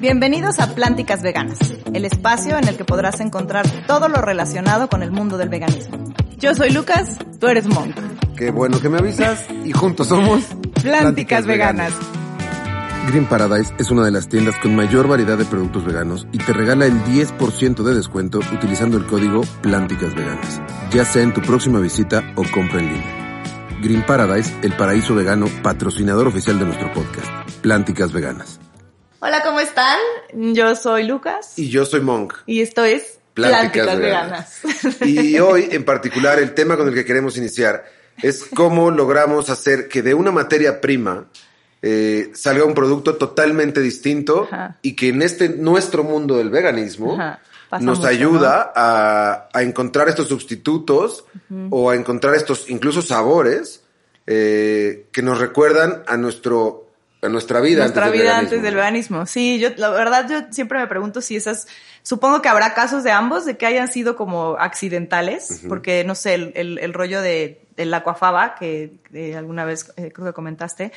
Bienvenidos a Plánticas Veganas, el espacio en el que podrás encontrar todo lo relacionado con el mundo del veganismo. Yo soy Lucas, tú eres Monk. Qué bueno que me avisas y juntos somos Plánticas, Veganas. Green Paradise es una de las tiendas con mayor variedad de productos veganos y te regala el 10% de descuento utilizando el código Plánticas Veganas, ya sea en tu próxima visita o compra en línea. Green Paradise, el paraíso vegano, patrocinador oficial de nuestro podcast, Plánticas Veganas. Hola, ¿cómo están? Yo soy Lucas Y yo soy Monk. y esto es Plánticas Plánticas, Veganas. Veganas. Y hoy, en particular, el tema con el que queremos iniciar es cómo logramos hacer que de una materia prima eh, salga un producto totalmente distinto Ajá. y que en este nuestro mundo del veganismo nos mucho, ayuda a, a encontrar estos sustitutos o a encontrar estos incluso sabores eh, que nos recuerdan a nuestro a nuestra vida Nuestra antes del vida veganismo. antes del veganismo. Sí, yo, la verdad, yo siempre me pregunto si esas, supongo que habrá casos de ambos, de que hayan sido como accidentales, porque no sé, el, el, el rollo de, del aquafaba, que eh, alguna vez eh, creo que comentaste,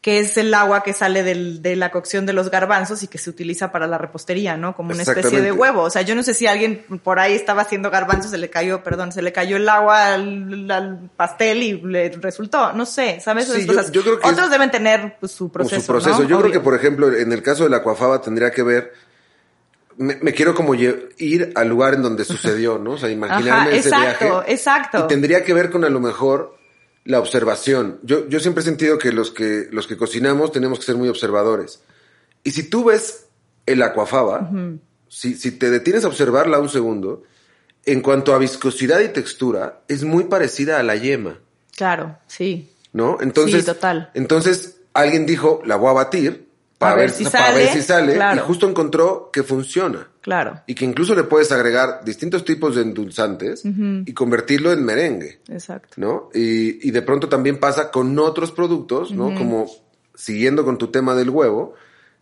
que es el agua que sale del, de la cocción de los garbanzos y que se utiliza para la repostería, ¿no? Como una especie de huevo. O sea, yo no sé si alguien por ahí estaba haciendo garbanzos, se le cayó, perdón, se le cayó el agua al, al pastel y le resultó, no sé, ¿sabes? Sí, yo- creo que Otros es- deben tener pues, su proceso. su proceso. ¿no? Yo creo que, por ejemplo, en el caso de la cuafaba tendría que ver. Me, me quiero como ir al lugar en donde sucedió, ¿no? O sea, imaginarme Ajá, ese exacto, viaje. exacto. Y tendría que ver con a lo mejor la observación. Yo, yo siempre he sentido que los que los que cocinamos tenemos que ser muy observadores. Y si tú ves el aquafaba, si, si te detienes a observarla un segundo, en cuanto a viscosidad y textura, es muy parecida a la yema. Claro, sí. ¿no? Entonces, Sí, total. Entonces, alguien dijo, la voy a batir para ver, ver si para sale, ver si sale, claro. y justo encontró que funciona. Claro, Y que incluso le puedes agregar distintos tipos de endulzantes y convertirlo en merengue, exacto. ¿no? Y, y de pronto también pasa con otros productos, ¿no? Como siguiendo con tu tema del huevo,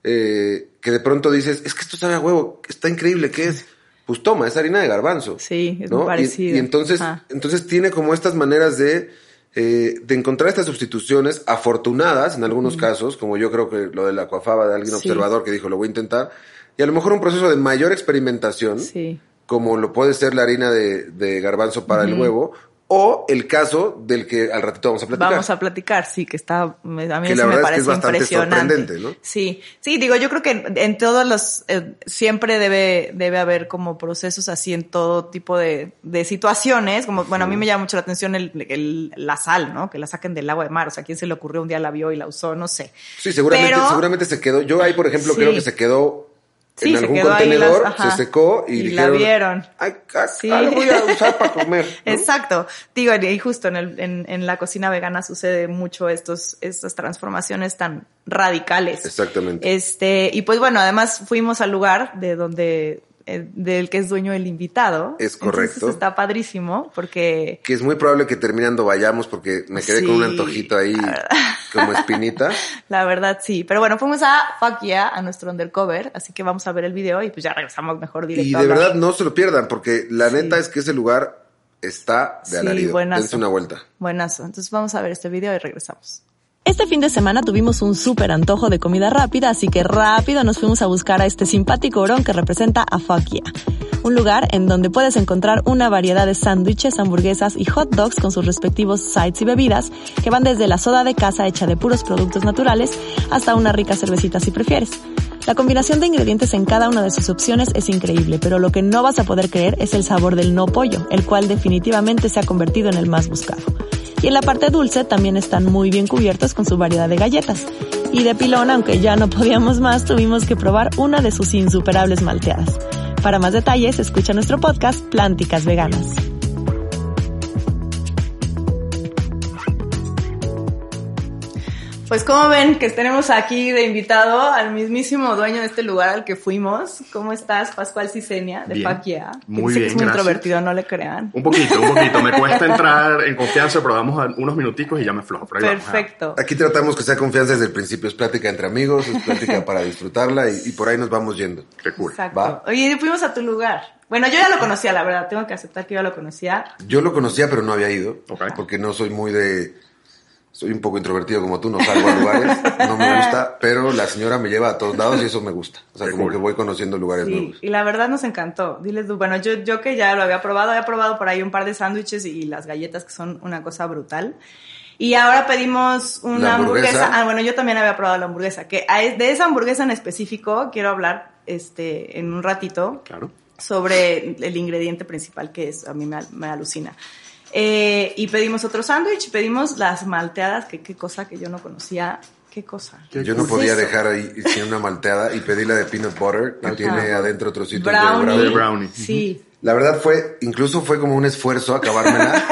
eh, que de pronto dices, es que esto sabe a huevo, está increíble, ¿qué es? Pues toma, es harina de garbanzo. Sí, es ¿no? muy Y- parecido. Y, entonces, Ajá. entonces tiene como estas maneras de, eh, de encontrar estas sustituciones afortunadas en algunos casos, como yo creo que lo de la coafaba de alguien Sí. observador que dijo lo voy a intentar, y a lo mejor un proceso de mayor experimentación, Sí. como lo puede ser la harina de, de garbanzo para el huevo, o el caso del que al ratito vamos a platicar. Vamos a platicar, sí, que está, a mí Que sí la me verdad es que parece es bastante impresionante. sorprendente, ¿no? Sí, sí, digo, yo creo que en, en todos los, eh, siempre debe, debe haber como procesos así en todo tipo de, de situaciones, como, bueno, a mí me llama mucho la atención el, el- la sal, ¿no? Que la saquen del agua de mar, o sea, ¿quién se le ocurrió un día la vio y la usó? No sé. Sí, seguramente, Pero- seguramente se quedó. Yo ahí, por ejemplo, Sí. creo que se quedó Sí, en se algún quedó ahí contenedor, las- ajá. se secó y, Y la vieron. Ay, Sí. lo voy a usar para comer. ¿no? Exacto. Digo, y justo en, el, en, en la cocina vegana sucede mucho estos, estas transformaciones tan radicales. Exactamente. Este, y pues bueno, además fuimos al lugar de donde, del que es dueño el invitado. Es correcto. Entonces está padrísimo porque Que es muy probable que terminando vayamos porque me quedé con un antojito ahí como espinita. la verdad sí. Pero bueno, fuimos a Fuck Yeah, a nuestro undercover, así que vamos a ver el video y pues ya regresamos mejor directo. Y de verdad no se lo pierdan porque la Sí. neta es que ese lugar está de Sí, alarido. buenazo. Dense una vuelta. Buenazo. Entonces vamos a ver este video y regresamos. Este fin de semana tuvimos un súper antojo de comida rápida, así que rápido nos fuimos a buscar a este simpático orón que representa a Yeah. Un lugar en donde puedes encontrar una variedad de sándwiches, hamburguesas y hot dogs con sus respectivos sides y bebidas, que van desde la soda de casa hecha de puros productos naturales hasta una rica cervecita si prefieres. La combinación de ingredientes en cada una de sus opciones es increíble, pero lo que no vas a poder creer es el sabor del no pollo, el cual definitivamente se ha convertido en el más buscado. Y en la parte dulce también están muy bien cubiertos con su variedad de galletas. Y de pilón, aunque ya no podíamos más, tuvimos que probar una de sus insuperables malteadas. Para más detalles, escucha nuestro podcast Plánticas Veganas. Pues como ven que tenemos aquí de invitado al mismísimo dueño de este lugar al que fuimos. ¿Cócmo estás, Pascual Cicenia, de Bien. Paquia? Muy bien, es muy gracias. introvertido, no le crean. Un poquito, un poquito. Me cuesta entrar en confianza, pero damos a- unos minuticos y ya me flojo. Vamos. Perfecto. Aquí tratamos que sea confianza desde el principio. Es plática entre amigos, es plática para disfrutarla y, y por ahí nos vamos yendo. Qué cool. Exacto. Va. Oye, fuimos a tu lugar. Bueno, yo ya lo conocía, la verdad. Tengo que aceptar que yo ya lo conocía. Yo lo conocía, pero no había ido. Ok. Porque no soy muy de. Soy un poco introvertido como tú, no salgo a lugares, no me gusta, pero la señora me lleva a todos lados y eso me gusta. O sea, Qué como cool. que voy conociendo lugares Sí, nuevos. y la verdad nos encantó. Diles tú, bueno, yo, yo que ya lo había probado, había probado por ahí un par de sándwiches y las galletas que son una cosa brutal. Y ahora pedimos una hamburguesa. hamburguesa. Ah, bueno, yo también había probado la hamburguesa. Que a- de esa hamburguesa en específico quiero hablar este, en un ratito Claro. sobre el ingrediente principal que es, a mí me, al- me alucina. Eh, y pedimos otro sándwich, pedimos las malteadas, que qué cosa que yo no conocía. ¿Qué cosa? Qué Yo no podía eso? dejar ahí sin una malteada y pedí la de peanut butter, que Ajá. tiene adentro trocitos brownie. De brownie. Sí. La verdad fue, incluso fue como un esfuerzo acabármela.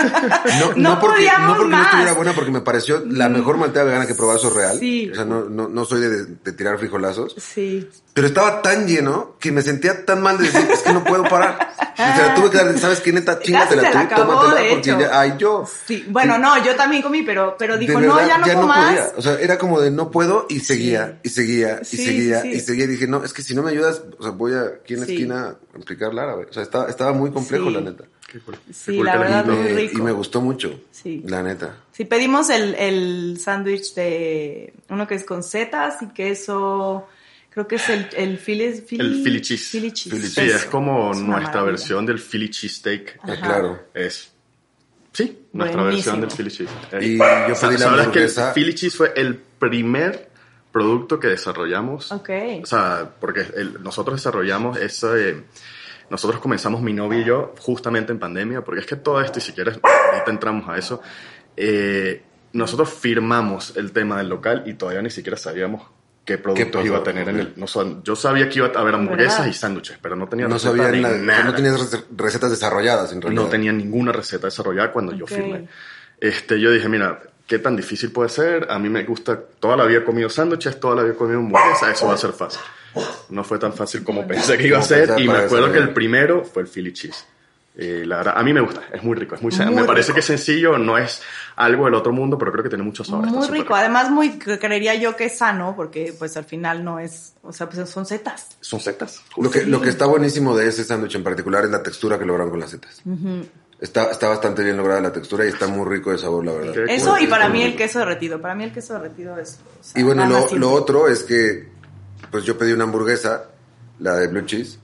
No, No porque, podíamos no porque no estuviera buena, porque me pareció la mejor malteada vegana que he probado, eso es real. Sí. O sea, no, no, no soy de, de tirar frijolazos. Sí. Pero estaba tan lleno que me sentía tan mal de decir, es que no puedo parar. O sea, tuve que darle, ¿sabes qué, neta? Chingatela la tú, acabó, tómatela, de porque hecho. ya, ay, yo. Sí, bueno, Sí. no, yo también comí, pero, pero dijo, no, ya no puedo más. podía. O sea, era como de no puedo y seguía, y seguía, y seguía, y seguía. Y dije, no, es que si no me ayudas, o sea, voy a aquí en la esquina a explicar el árabe. O sea, estaba, estaba muy complejo, Sí. la neta. Qué cool. Qué Sí, cool la verdad, muy rico. y me gustó mucho, Sí. la neta. Sí, pedimos el, el sándwich de uno que es con setas y queso, creo que es el, el Philly, Philly, El Philly cheese. Philly cheese. Philly Sí, cheese. es como Es nuestra maravilla. versión del Philly cheesesteak. Eh, Ajá. claro. Es. Sí, nuestra Buenísimo. versión del Philly cheese. Y yo pedí la ¿sabes que el. Philly cheese fue el primer producto que desarrollamos. Ok. O sea, porque el- nosotros desarrollamos ese. Nosotros comenzamos mi novio y yo justamente en pandemia, porque es que todo esto, y si quieres, ahorita entramos a eso. eh, nosotros firmamos el tema del local y todavía ni siquiera sabíamos qué productos pasó? iba a tener en el. no yo sabía que iba a haber hamburguesas ¿Verdad? y sándwiches, pero no tenía No receta sabía nada, nada. no tenías rece- recetas desarrolladas en realidad. No tenía ninguna receta desarrollada cuando yo Ok. firmé. Este, yo dije, mira, ¿qué tan difícil puede ser? A mí me gusta, toda la vida he comido sándwiches, toda la vida he comido hamburguesas, eso va a ser fácil. No fue tan fácil como pensé que iba a ser y me acuerdo que el primero fue el Philly Cheese. Eh, la verdad, a mí me gusta, es muy rico, es muy, Muy me parece rico. que es sencillo, no es algo del otro mundo, pero creo que tiene mucho sabor. está Muy súper rico, además muy, creería yo que es sano, porque pues al final no es, o sea, pues son setas. Son setas. Lo que, lo que está buenísimo de ese sándwich en particular es la textura que lograron con las setas. Está, está bastante bien lograda la textura y está muy rico de sabor, la verdad. Eso y para mí el queso derretido, para mí el queso derretido es... o sea, Y bueno, lo, otro es que, pues yo pedí una hamburguesa, la de blue cheese.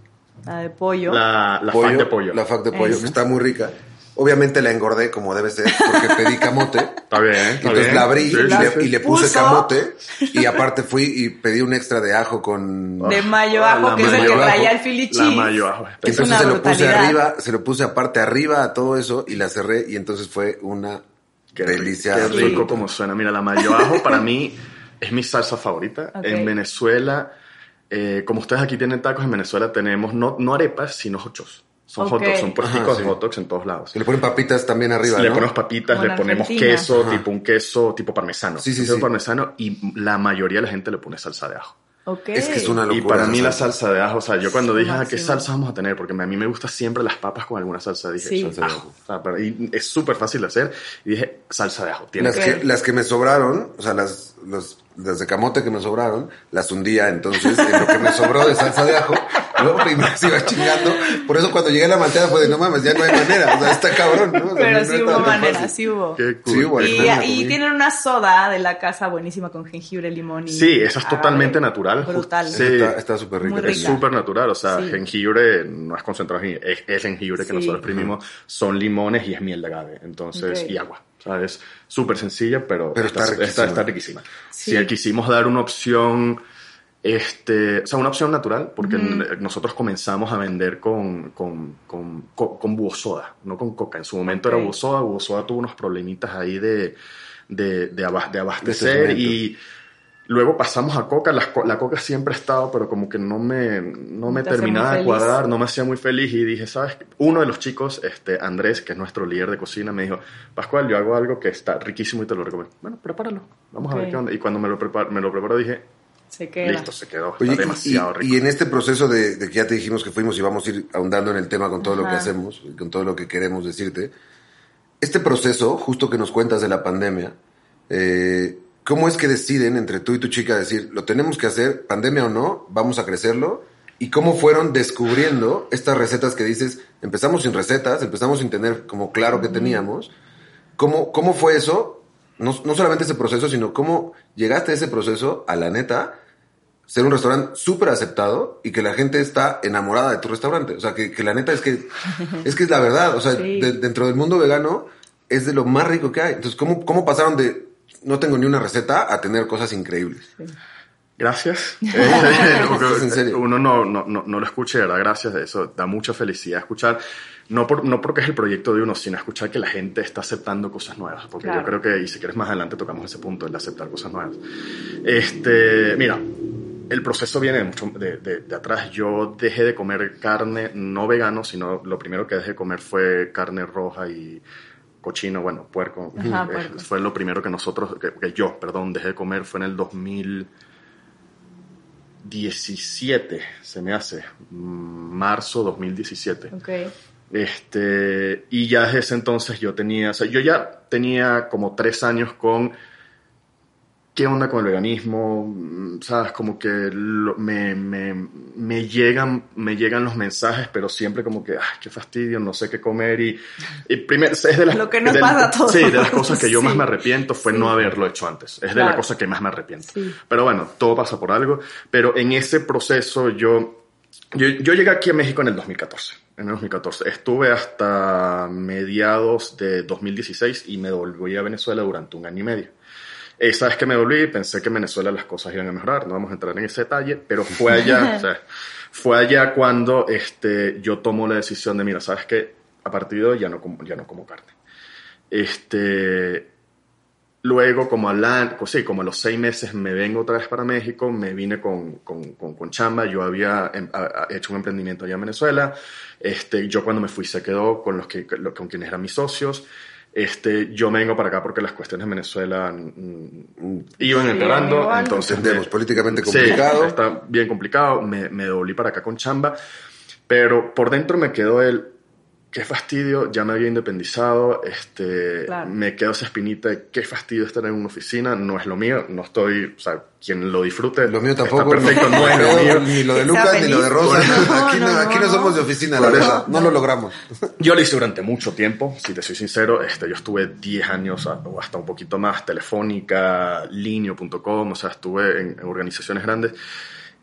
La de pollo. La, la fac de pollo. La fac de pollo, Eso. que está muy rica. Obviamente la engordé como debe ser, porque pedí camote. Está bien, está Entonces bien. la abrí Sí, y, le, sí. y le puse Puso. camote. Y aparte fui y pedí un extra de ajo con... de mayo Ah, ajo, la que es el mayo que ajo. traía el Philly La mayo ajo. Entonces una se lo puse arriba, se lo puse aparte arriba a todo eso y la cerré y entonces fue una Qué delicia. Qué rico como suena. Mira, la mayo ajo para mí es mi salsa favorita. En Venezuela, eh, como ustedes aquí tienen tacos, en Venezuela tenemos no, no arepas, sino hochos. Son hot Ok. dogs, son puesticos Ajá, sí. de hot dogs en todos lados. Se le ponen papitas también arriba, le ¿no? ponemos papitas, Como le ponemos Argentina. queso, Ajá. tipo un queso tipo parmesano. Sí, sí, queso sí. parmesano y la mayoría de la gente le pone salsa de ajo. Ok. Es que es una Y locura. para mí la salsa de ajo, o sea, yo cuando Sí, dije, ah, ¿qué salsa vamos a tener? Porque a mí me gusta siempre las papas con alguna salsa. Dije, Sí. salsa de ajo. O sea, y es súper fácil de hacer. Y dije, salsa de ajo. Tiene Las, que, las que me sobraron, o sea, las, los, las de camote que me sobraron, las hundía entonces en lo que me sobró de salsa de ajo. Luego primero se iba chingando. Por eso cuando llegué a la malteada fue de no mames, ya no hay manera. O sea, está cabrón, ¿no? O sea, Pero no sí está hubo manera, sí hubo. Cool. Sí, hubo, Y, y tienen una soda de la casa buenísima con jengibre, limón y... Sí, esa es totalmente natural. Brutal. Sí. Está- súper rica. Muy Es rica. súper natural, o sea, Sí. jengibre no es concentrado, es, es jengibre que Sí. nosotros exprimimos, son limones y es miel de agave, entonces, Ok. y agua. Sea, es súper sencilla, pero, Pero está riquísima. está, está riquísima. Sí. Si quisimos dar una opción, este, o sea, una opción natural, porque nosotros comenzamos a vender con, con, con, con, con búho soda, no con coca. En su momento era búho soda, búho soda tuvo unos problemitas ahí de, de, de, aba- de abastecer y Luego pasamos a Coca, co- la Coca siempre ha estado, pero como que no me, no me terminaba de cuadrar, no me hacía muy feliz y dije, ¿sabes? Uno de los chicos, este, Andrés, que es nuestro líder de cocina, me dijo, Pascual, yo hago algo que está riquísimo y te lo recomiendo. Bueno, prepáralo, vamos a ver qué onda. Y cuando me lo, prepar me lo preparó dije, Se queda. listo, se quedó, Oye, está y- demasiado y, rico. y en este proceso de, de que ya te dijimos que fuimos y vamos a ir ahondando en el tema con todo lo que hacemos, y con todo lo que queremos decirte, este proceso, justo que nos cuentas de la pandemia, eh, ¿cómo es que deciden entre tú y tu chica decir, lo tenemos que hacer, pandemia o no, vamos a crecerlo? ¿Y cómo fueron descubriendo estas recetas que dices, empezamos sin recetas, empezamos sin tener como claro que teníamos? ¿Cómo, ¿Cómo fue eso? no, no solamente ese proceso, sino cómo llegaste a ese proceso a la neta ser un restaurante súper aceptado y que la gente está enamorada de tu restaurante. O sea, que, que la neta es que es que es la verdad. O sea, Sí. de- dentro del mundo vegano es de lo más rico que hay. Entonces, ¿cómo, cómo pasaron de no tengo ni una receta a tener cosas increíbles? Gracias. Eh, serio. Uno no, no, no, no lo de verdad gracias. Eso da mucha felicidad escuchar. No, por, no porque es el proyecto de uno, sino escuchar que la gente está aceptando cosas nuevas. Porque Claro. yo creo que, y si quieres más adelante tocamos ese punto, el de aceptar cosas nuevas. Este, mira, el proceso viene de, mucho, de, de- de atrás. Yo dejé de comer carne, no vegano, sino lo primero que dejé de comer fue carne roja y cochino, bueno, puerco. Ajá, Eh, puerco. Fue lo primero que nosotros, que, que yo, perdón, dejé de comer fue en el 2017, se me hace, mm, marzo 2017. Ok. Este, y ya desde ese entonces yo tenía, o sea, yo ya tenía como tres años con qué onda con el veganismo, sabes, como que lo- me, me, me llegan, me llegan los mensajes, pero siempre como que, ay, qué fastidio, no sé qué comer y, y primero, es de las, Lo que nos de- pasa a todos. Sí, de las cosas que yo más Sí. me arrepiento fue Sí. no haberlo hecho antes, es de Claro. la cosa que más me arrepiento. Sí. Pero bueno, todo pasa por algo, pero en ese proceso yo yo, yo llegué aquí a México en el 2014. En el 2014. Estuve hasta mediados de 2016 y me volví a Venezuela durante un año y medio. Esa vez que me volví, pensé que en Venezuela las cosas iban a mejorar. No vamos a entrar en ese detalle, pero fue allá, o sea, fue allá cuando este, yo tomo la decisión de, mira, ¿sabes qué? A partir de hoy ya no como, ya no como carne. Este, Luego, como, al año- sí, como a los seis meses, me vengo otra vez para México, me vine con, con, con, con chamba, yo había em- a- a- hecho un emprendimiento allá en Venezuela, este, yo cuando me fui se quedó con, los que, con quienes eran mis socios, este, yo me vengo para acá porque las cuestiones en Venezuela mm, iban Sí, empeorando, igual. entonces... Entendemos, me- políticamente Sí, complicado. está bien complicado, me, me devolví para acá con chamba, pero por dentro me quedó el, qué fastidio, ya me había independizado, este, Claro. me quedó esa espinita de qué fastidio estar en una oficina, no es lo mío, no estoy, o sea, quien lo disfrute. Lo mío está tampoco. perfecto, no, es lo mío. Ni lo de Lucas, ni lo de. Rosa. No, aquí no, no, aquí no no. somos de oficina, la verdad. No lo logramos. Yo lo hice durante mucho tiempo, si te soy sincero, este, yo estuve 10 años o hasta un poquito más, Telefónica, Linio.com, o sea, estuve en, en organizaciones grandes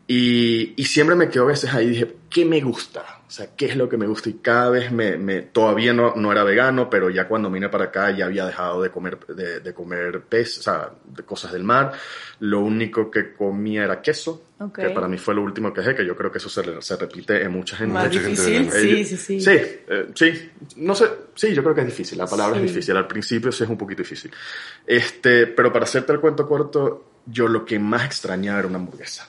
y, y siempre me quedo a veces ahí y dije, ¿qué me gusta? O sea, ¿qué es lo que me gusta? Y cada vez me, me todavía no, no era vegano, pero ya cuando vine para acá ya había dejado de comer, de, de comer pez, o sea, de cosas del mar. Lo único que comía era queso, Ok. que para mí fue lo último que dejé, que yo creo que eso se, se repite en mucha gente. Más mucha gente difícil, vegana. sí, sí, sí. Sí, eh, sí, no sé, sí, yo creo que es difícil, la palabra Sí. es difícil, al principio sí es un poquito difícil. Este, pero para hacerte el cuento corto, yo lo que más extrañaba era una hamburguesa.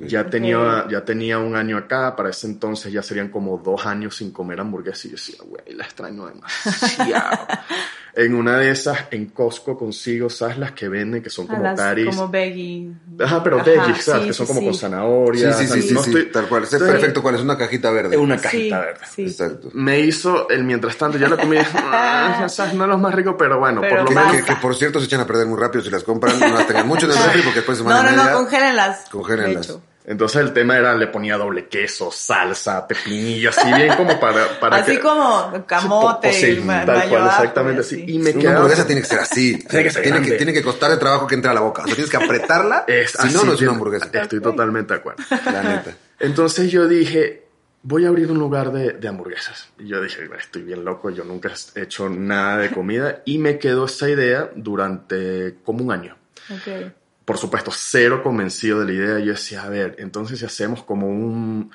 Ya, tenía, ya tenía un año acá, para ese entonces ya serían como dos años sin comer hamburguesa y yo decía, güey, la extraño demasiado. en una de esas, en Costco consigo, ¿sabes? Las que venden, que son A como las- taris. Como veggie. Ajá, pero Ajá, veggies, ¿sabes? sí, que son sí, como sí. con zanahoria. Sí, sí, sí, sí, no sí, estoy- tal cual. Estoy- perfecto cuál es una cajita verde. Es una Sí, cajita verde. sí. Exacto. Me hizo el mientras tanto, ya la comí, ah, ¿sabes? no es lo más rico, pero bueno, Pero por lo menos. que- que, por cierto se echan a perder muy rápido si las compran. No las tengan mucho en el refri porque después de No, semana no, no, media. congélenlas. Congélenlas. Entonces el tema era, le ponía doble queso, salsa, pepinillo, así bien como para, para Así que... como camote, Sí, y tal cual, exactamente y así. así. Y me Una hamburguesa tiene que ser así. Tiene que ser tiene, que, tiene que costar el trabajo que entra a la boca. O sea, tienes que apretarla. Es si no, así, no es una hamburguesa. Estoy totalmente de acuerdo. La neta. Entonces yo dije, voy a abrir un lugar de, de hamburguesas. Y yo dije, estoy bien loco, yo nunca he hecho nada de comida. Y me quedó esa idea durante como un año. Ok. Por supuesto, cero convencido de la idea. Yo decía, a ver, entonces si hacemos como un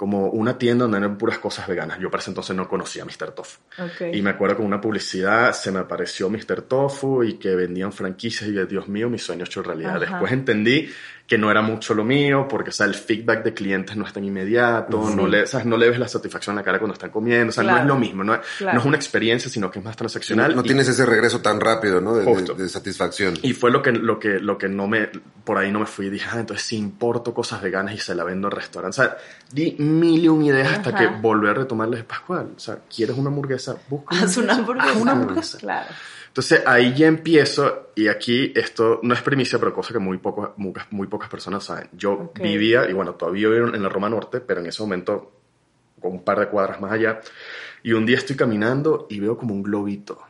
como una tienda donde eran puras cosas veganas. Yo para ese entonces no conocía a Mr. Tofu. Y me acuerdo con una publicidad se me apareció Mr. Tofu y que vendían franquicias y yo, Dios mío, mi sueño hecho realidad. Ajá. Después entendí que no era mucho lo mío porque o sea, el feedback de clientes no es tan inmediato, Sí. no, le, ¿sabes? no le ves la satisfacción en la cara cuando están comiendo, o sea, no es lo mismo, no es, Claro. no es una experiencia, sino que es más transaccional. No y- tienes ese regreso tan rápido, ¿no? De, de- de satisfacción. y fue lo que, lo que, lo que no me, por ahí no me fui. Dije, ah, entonces si importo cosas veganas y se la vendo al restaurante. O sea, di mil y un ideas hasta que volví a retomarles Pascual. O sea, ¿quieres una hamburguesa? Busca Haz una hamburguesa. Haz una hamburguesa. Claro. Entonces ahí ya empiezo, y aquí esto no es primicia, pero cosa que muy, poco, muy, muy pocas personas saben. Yo Ok. vivía, y bueno, todavía vivo en la Roma Norte, pero en ese momento, con un par de cuadras más allá, y un día estoy caminando y veo como un globito.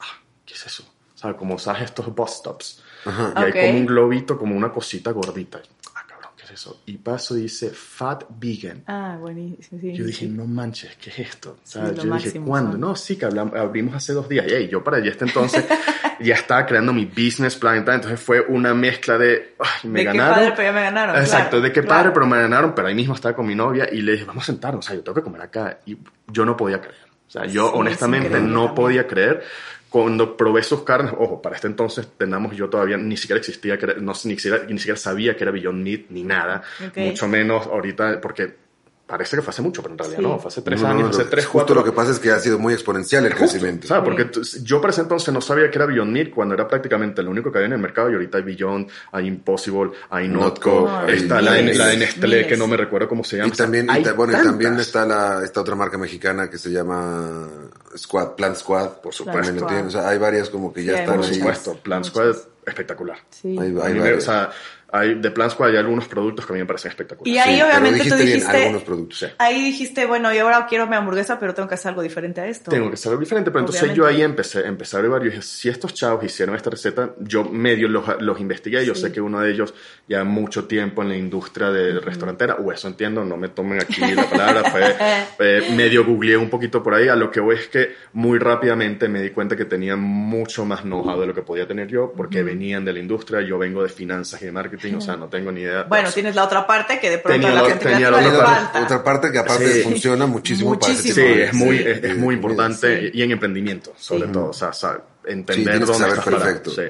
Ah, ¿Qué es eso? O sea, como sabes estos bus stops. Ajá. Y Ok. hay como un globito, como una cosita gordita. Ah, cabrón, ¿qué es eso? Y paso y dice Fat Vegan. Ah, buenísimo. sí, Yo dije, sí. no manches, ¿qué es esto? O sea, Sí, yo dije, ¿cuándo? son. No, sí, que hablam- abrimos hace dos días. Ey, yo para allá este entonces ya estaba creando mi business plan y tal. Entonces fue una mezcla de, ay, me de qué ganaron. padre, pero ya me ganaron. Exacto, claro, de qué claro. padre, pero me ganaron. Pero ahí mismo estaba con mi novia y le dije, vamos a sentarnos. O sea, yo tengo que comer acá. Y yo no podía creer. O sea, yo honestamente no podía creer. Cuando probé sus carnes, ojo, para este entonces tenemos yo todavía ni siquiera existía, no, ni, siquiera, ni siquiera sabía que era Beyond Meat ni nada, mucho menos ahorita, porque parece que fue hace mucho, pero en realidad Sí. no, fue hace tres No, no, años, no, hace lo- tres, justo cuatro. lo que pasa es que ha sido muy exponencial el Justo, crecimiento. ¿sabes? Porque t- yo para ese entonces no sabía que era Beyond Meat cuando era prácticamente lo único que había en el mercado y ahorita hay Beyond, hay Impossible, hay Notco, está la, miles, la de Nestlé que no me recuerdo cómo se llama. Y también, y Hay ta- bueno, y también está la, esta otra marca mexicana que se llama Squad, Plant Squad, por supuesto. Lo tienen. O sea, hay varias como que ya Sí, están Por ahí. supuesto, Plan. Squad espectacular. Sí. Hay- hay varias. o sea, hay, de Plan Squad hay algunos productos que a mí me parecen espectaculares. Y ahí Sí, obviamente tú dijiste bien, dijiste, algunos productos. Sí. ahí dijiste, bueno, yo ahora quiero mi hamburguesa, pero tengo que hacer algo diferente a esto. Tengo que ser algo diferente, pero entonces Obviamente. yo ahí empecé, empecé a averiguar y dije, si estos chavos hicieron esta receta, yo medio los, los investigué, yo Sí. sé que uno de ellos ya mucho tiempo en la industria de restaurantera, o eso entiendo, no me tomen aquí la palabra, fue, eh, medio googleé un poquito por ahí, a lo que voy es que muy rápidamente me di cuenta que tenían mucho más know-how de lo que podía tener yo, porque venían de la industria, yo vengo de finanzas y de marketing, o sea, no tengo ni idea. Bueno, tienes la otra parte que de pronto Tenía a la gente tenía la otra parte. falta. Otra parte que aparte Sí. funciona muchísimo, para. Sí, es muy, es, muy importante Sí. y en emprendimiento, sobre todo, o sea, entender dónde saber estás parado, perfecto. sí.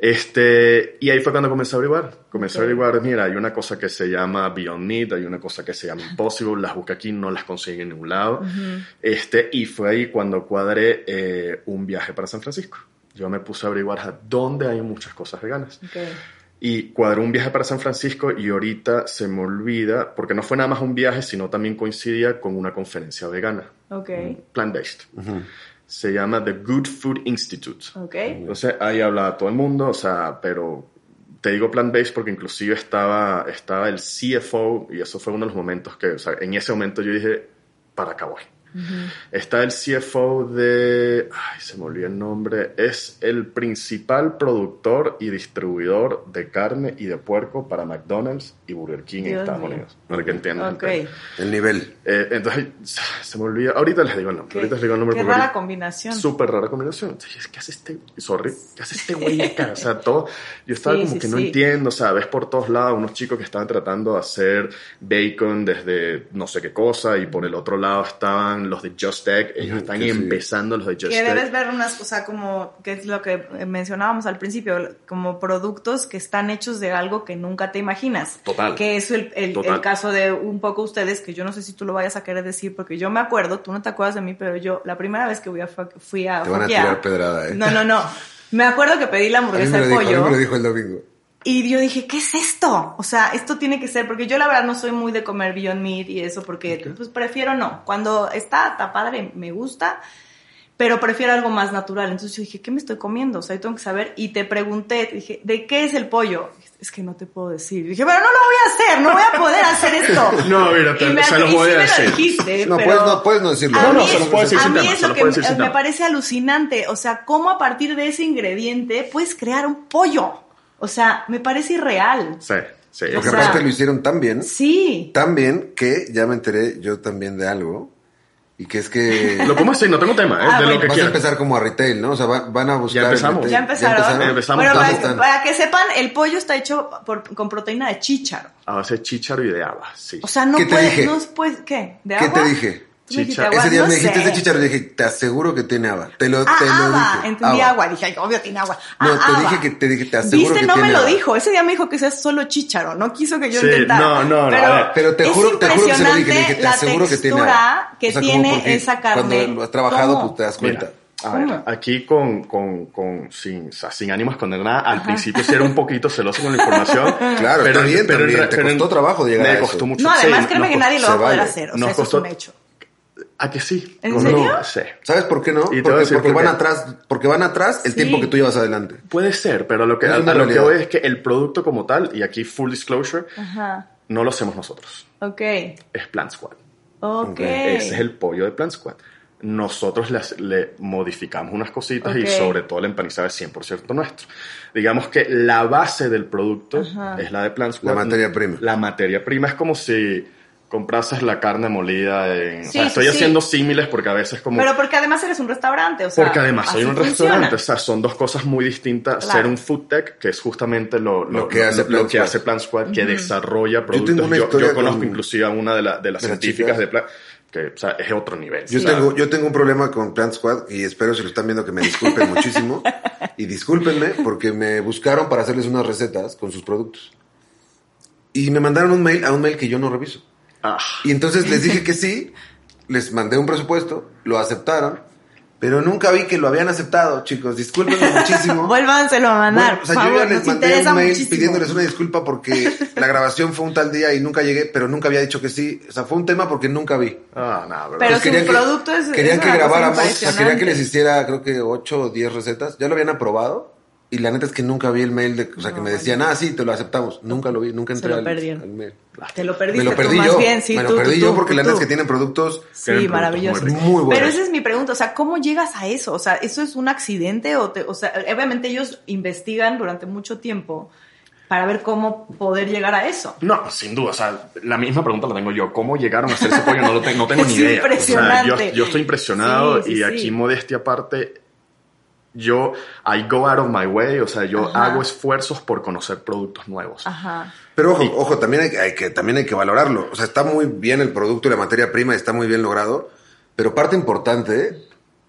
Este, y ahí fue cuando comencé a averiguar. Comencé Ok. a averiguar, mira, hay una cosa que se llama Beyond Meat, hay una cosa que se llama Impossible, las busqué aquí, no las conseguí en ningún lado. este, y fue ahí cuando cuadré eh, un viaje para San Francisco. Yo me puse a averiguar a dónde hay muchas cosas veganas. Ok. Y cuadré un viaje para San Francisco y ahorita se me olvida, porque no fue nada más un viaje, sino también coincidía con una conferencia vegana, Ok. plant-based. Se llama The Good Food Institute. Ok. Entonces ahí hablaba todo el mundo, o sea, pero te digo plant-based porque inclusive estaba, estaba el CFO y eso fue uno de los momentos que, o sea, en ese momento yo dije, para acá voy. Está el CFO de, ay, se me olvidó el nombre, es el principal productor y distribuidor de carne y de puerco para McDonald's y Burger King en Estados mío. Unidos. Para que entiendan. Ok. el nivel. Eh, entonces, se me olvida, ahorita les digo el nombre, Qué- ahorita les digo el nombre Qué rara combinación. Súper rara combinación. Entonces, ¿Qué hace este? Sorry. ¿Qué hace este güey acá? O sea, todo. Yo estaba Sí, como sí, que no entiendo. O sea, ves por todos lados unos chicos que estaban tratando de hacer bacon desde no sé qué cosa. Y por el otro lado estaban los de Just Egg. Ellos están que sí. empezando los de Just Que Egg. debes ver unas cosas como, que es lo que mencionábamos al principio, como productos que están hechos de algo que nunca te imaginas. Total. Que es el, el, Total. el caso de un poco ustedes, que yo no sé si tú lo vayas a querer decir, porque yo me acuerdo, tú no te acuerdas de mí, pero yo, la primera vez que fui a, fui a Te van a tirar pedrada, ¿eh? No, no, no. Me acuerdo que pedí la A mí hamburguesa me lo de dijo, a mí pollo. me lo dijo el domingo. Y yo dije, ¿qué es esto? O sea, esto tiene que ser, porque yo la verdad no soy muy de comer Beyond Meat y eso, porque pues prefiero no. Cuando está, está padre, me gusta, pero prefiero algo más natural. Entonces yo dije, ¿qué me estoy comiendo? O sea, yo tengo que saber. Y te pregunté, te dije, ¿de qué es el pollo? Es que no te puedo decir. Y dije, pero no lo voy a hacer, no voy a poder hacer esto. No, mira, te- me- se los y voy sí a lo dijiste, No, pero puedes no, puedes no decirlo. a No, no, mí se los puedo decir a mí es lo que me, me parece alucinante. O sea, cómo a partir de ese ingrediente puedes crear un pollo. O sea, me parece irreal. Sí, sí. Lo que O pasa sea- es que lo hicieron tan bien, Sí. tan bien que ya me enteré yo también de algo. Y que es que Lo podemos decir, no tengo tema, ¿eh? Ah, de bueno. lo que vas a quieran. empezar como a retail, ¿no? O sea, va- van a buscar. el empezamos. retail. Ya empezaron. Empezamos. Bueno, ¿Dónde para, están? para que sepan, el pollo está hecho por- con proteína de chícharo. A base de chícharo y de habas, sí. O sea, no ¿Qué te puede, dije? no puede, ¿qué? ¿De ¿Qué agua? te dije? Tú me dijiste Chicha- agua, Ese día no me dijiste ese chicharro y dije, te aseguro que tiene agua. Te lo, Ah, te lo agua, dije. entendí agua. Dije, ay, obvio tiene agua. No, Ah, te agua. dije que te dije, te aseguro Viste, que no me tiene lo agua. dijo. Ese día me dijo que sea solo chícharo. No quiso que yo Sí, intentara. no, no, no, pero, a ver. Pero te juro, te juro que se lo dije, le dije, te aseguro que tiene agua. que O sea, tiene esa carne. Cuando lo has trabajado, ¿Cómo? pues te das cuenta. Mira, a ver, ¿Cómo? aquí con, con, con sin, o sea, sin ánimos con nada, al principio sí era un poquito celoso con la información. Claro, está bien en también, te pero costó trabajo llegar me a eso. costó mucho. No, además créeme que nadie lo va a poder vale. hacer. O Nos sea, eso es un hecho. ¿A que sí? ¿En serio? no, sí. ¿Sabes por qué no? Porque, porque por van atrás, porque van atrás el Sí. tiempo que tú llevas adelante. Puede ser, pero lo que, a, lo que voy es que el producto como tal, y aquí full disclosure, Ajá. no lo hacemos nosotros. Ok. Es Plant Squad. Ok. Ese es el pollo de Plant Squad. nosotros le modificamos unas cositas Ok. y sobre todo el empanizado es 100% nuestro. Digamos que la base del producto Ajá. es la de Plant La Squad. materia prima. La materia prima es como si comprases la carne molida en... Sí, o sea, estoy sí. haciendo símiles porque a veces como... Pero porque además eres un restaurante, o sea. porque además soy un funciona. restaurante, o sea, son dos cosas muy distintas. Claro. Ser un food tech, que es justamente lo, lo, Lo que hace lo Plant que Squad. hace Plant Squad, que desarrolla productos. tengo Yo, yo historia conozco con- inclusive a una de, la- de las de científicas chicas. de Plant, que o sea, es otro nivel. Yo, tengo, yo tengo un problema con Plant Squad y espero si lo están viendo que me disculpen muchísimo. Y discúlpenme porque me buscaron para hacerles unas recetas con sus productos. Y me mandaron un mail a un mail que yo no reviso. Ah, Y entonces les dije que sí, les mandé un presupuesto, lo aceptaron, pero nunca vi que lo habían aceptado, chicos. Discúlpenme muchísimo. Vuélvanselo a mandar. Bueno, o sea, yo ya les mandé un mail muchísimo. pidiéndoles una disculpa porque la grabación fue un tal día y nunca llegué, pero nunca había dicho que sí. O sea, fue un tema porque nunca vi. ah. Pero Pues su querían que- producto es- Querían es que grabáramos, o sea, querían que les hiciera, creo que 8 o 10 recetas. Ya lo habían aprobado y la neta es que nunca vi el mail de, o sea, que me decían, ah, sí, te lo aceptamos. Nunca lo vi, nunca entré lo al, perdieron. al mail. Te lo perdiste Me lo perdí tú, yo. más bien, sí, me tú, lo perdí tú, yo tú, porque la tú. neta es que tienen productos Sí, productos maravilloso. muy buenos. Pero esa es mi pregunta, o sea, ¿cómo llegas a eso? O sea, ¿eso es un accidente? O, te- o sea, obviamente ellos investigan durante mucho tiempo para ver cómo poder llegar a eso. No, sin duda. O sea, la misma pregunta la tengo yo. ¿Cómo llegaron a hacer ese pollo? No, lo tengo, no tengo Es ni idea. O sea, impresionante. yo, yo estoy impresionado Sí, sí, y sí. aquí modestia aparte. Yo, I go out of my way, o sea, yo Ajá. hago esfuerzos por conocer productos nuevos. Ajá. Pero ojo, ojo, también hay, hay que, también hay que valorarlo. O sea, está muy bien el producto y la materia prima está muy bien logrado, pero parte importante,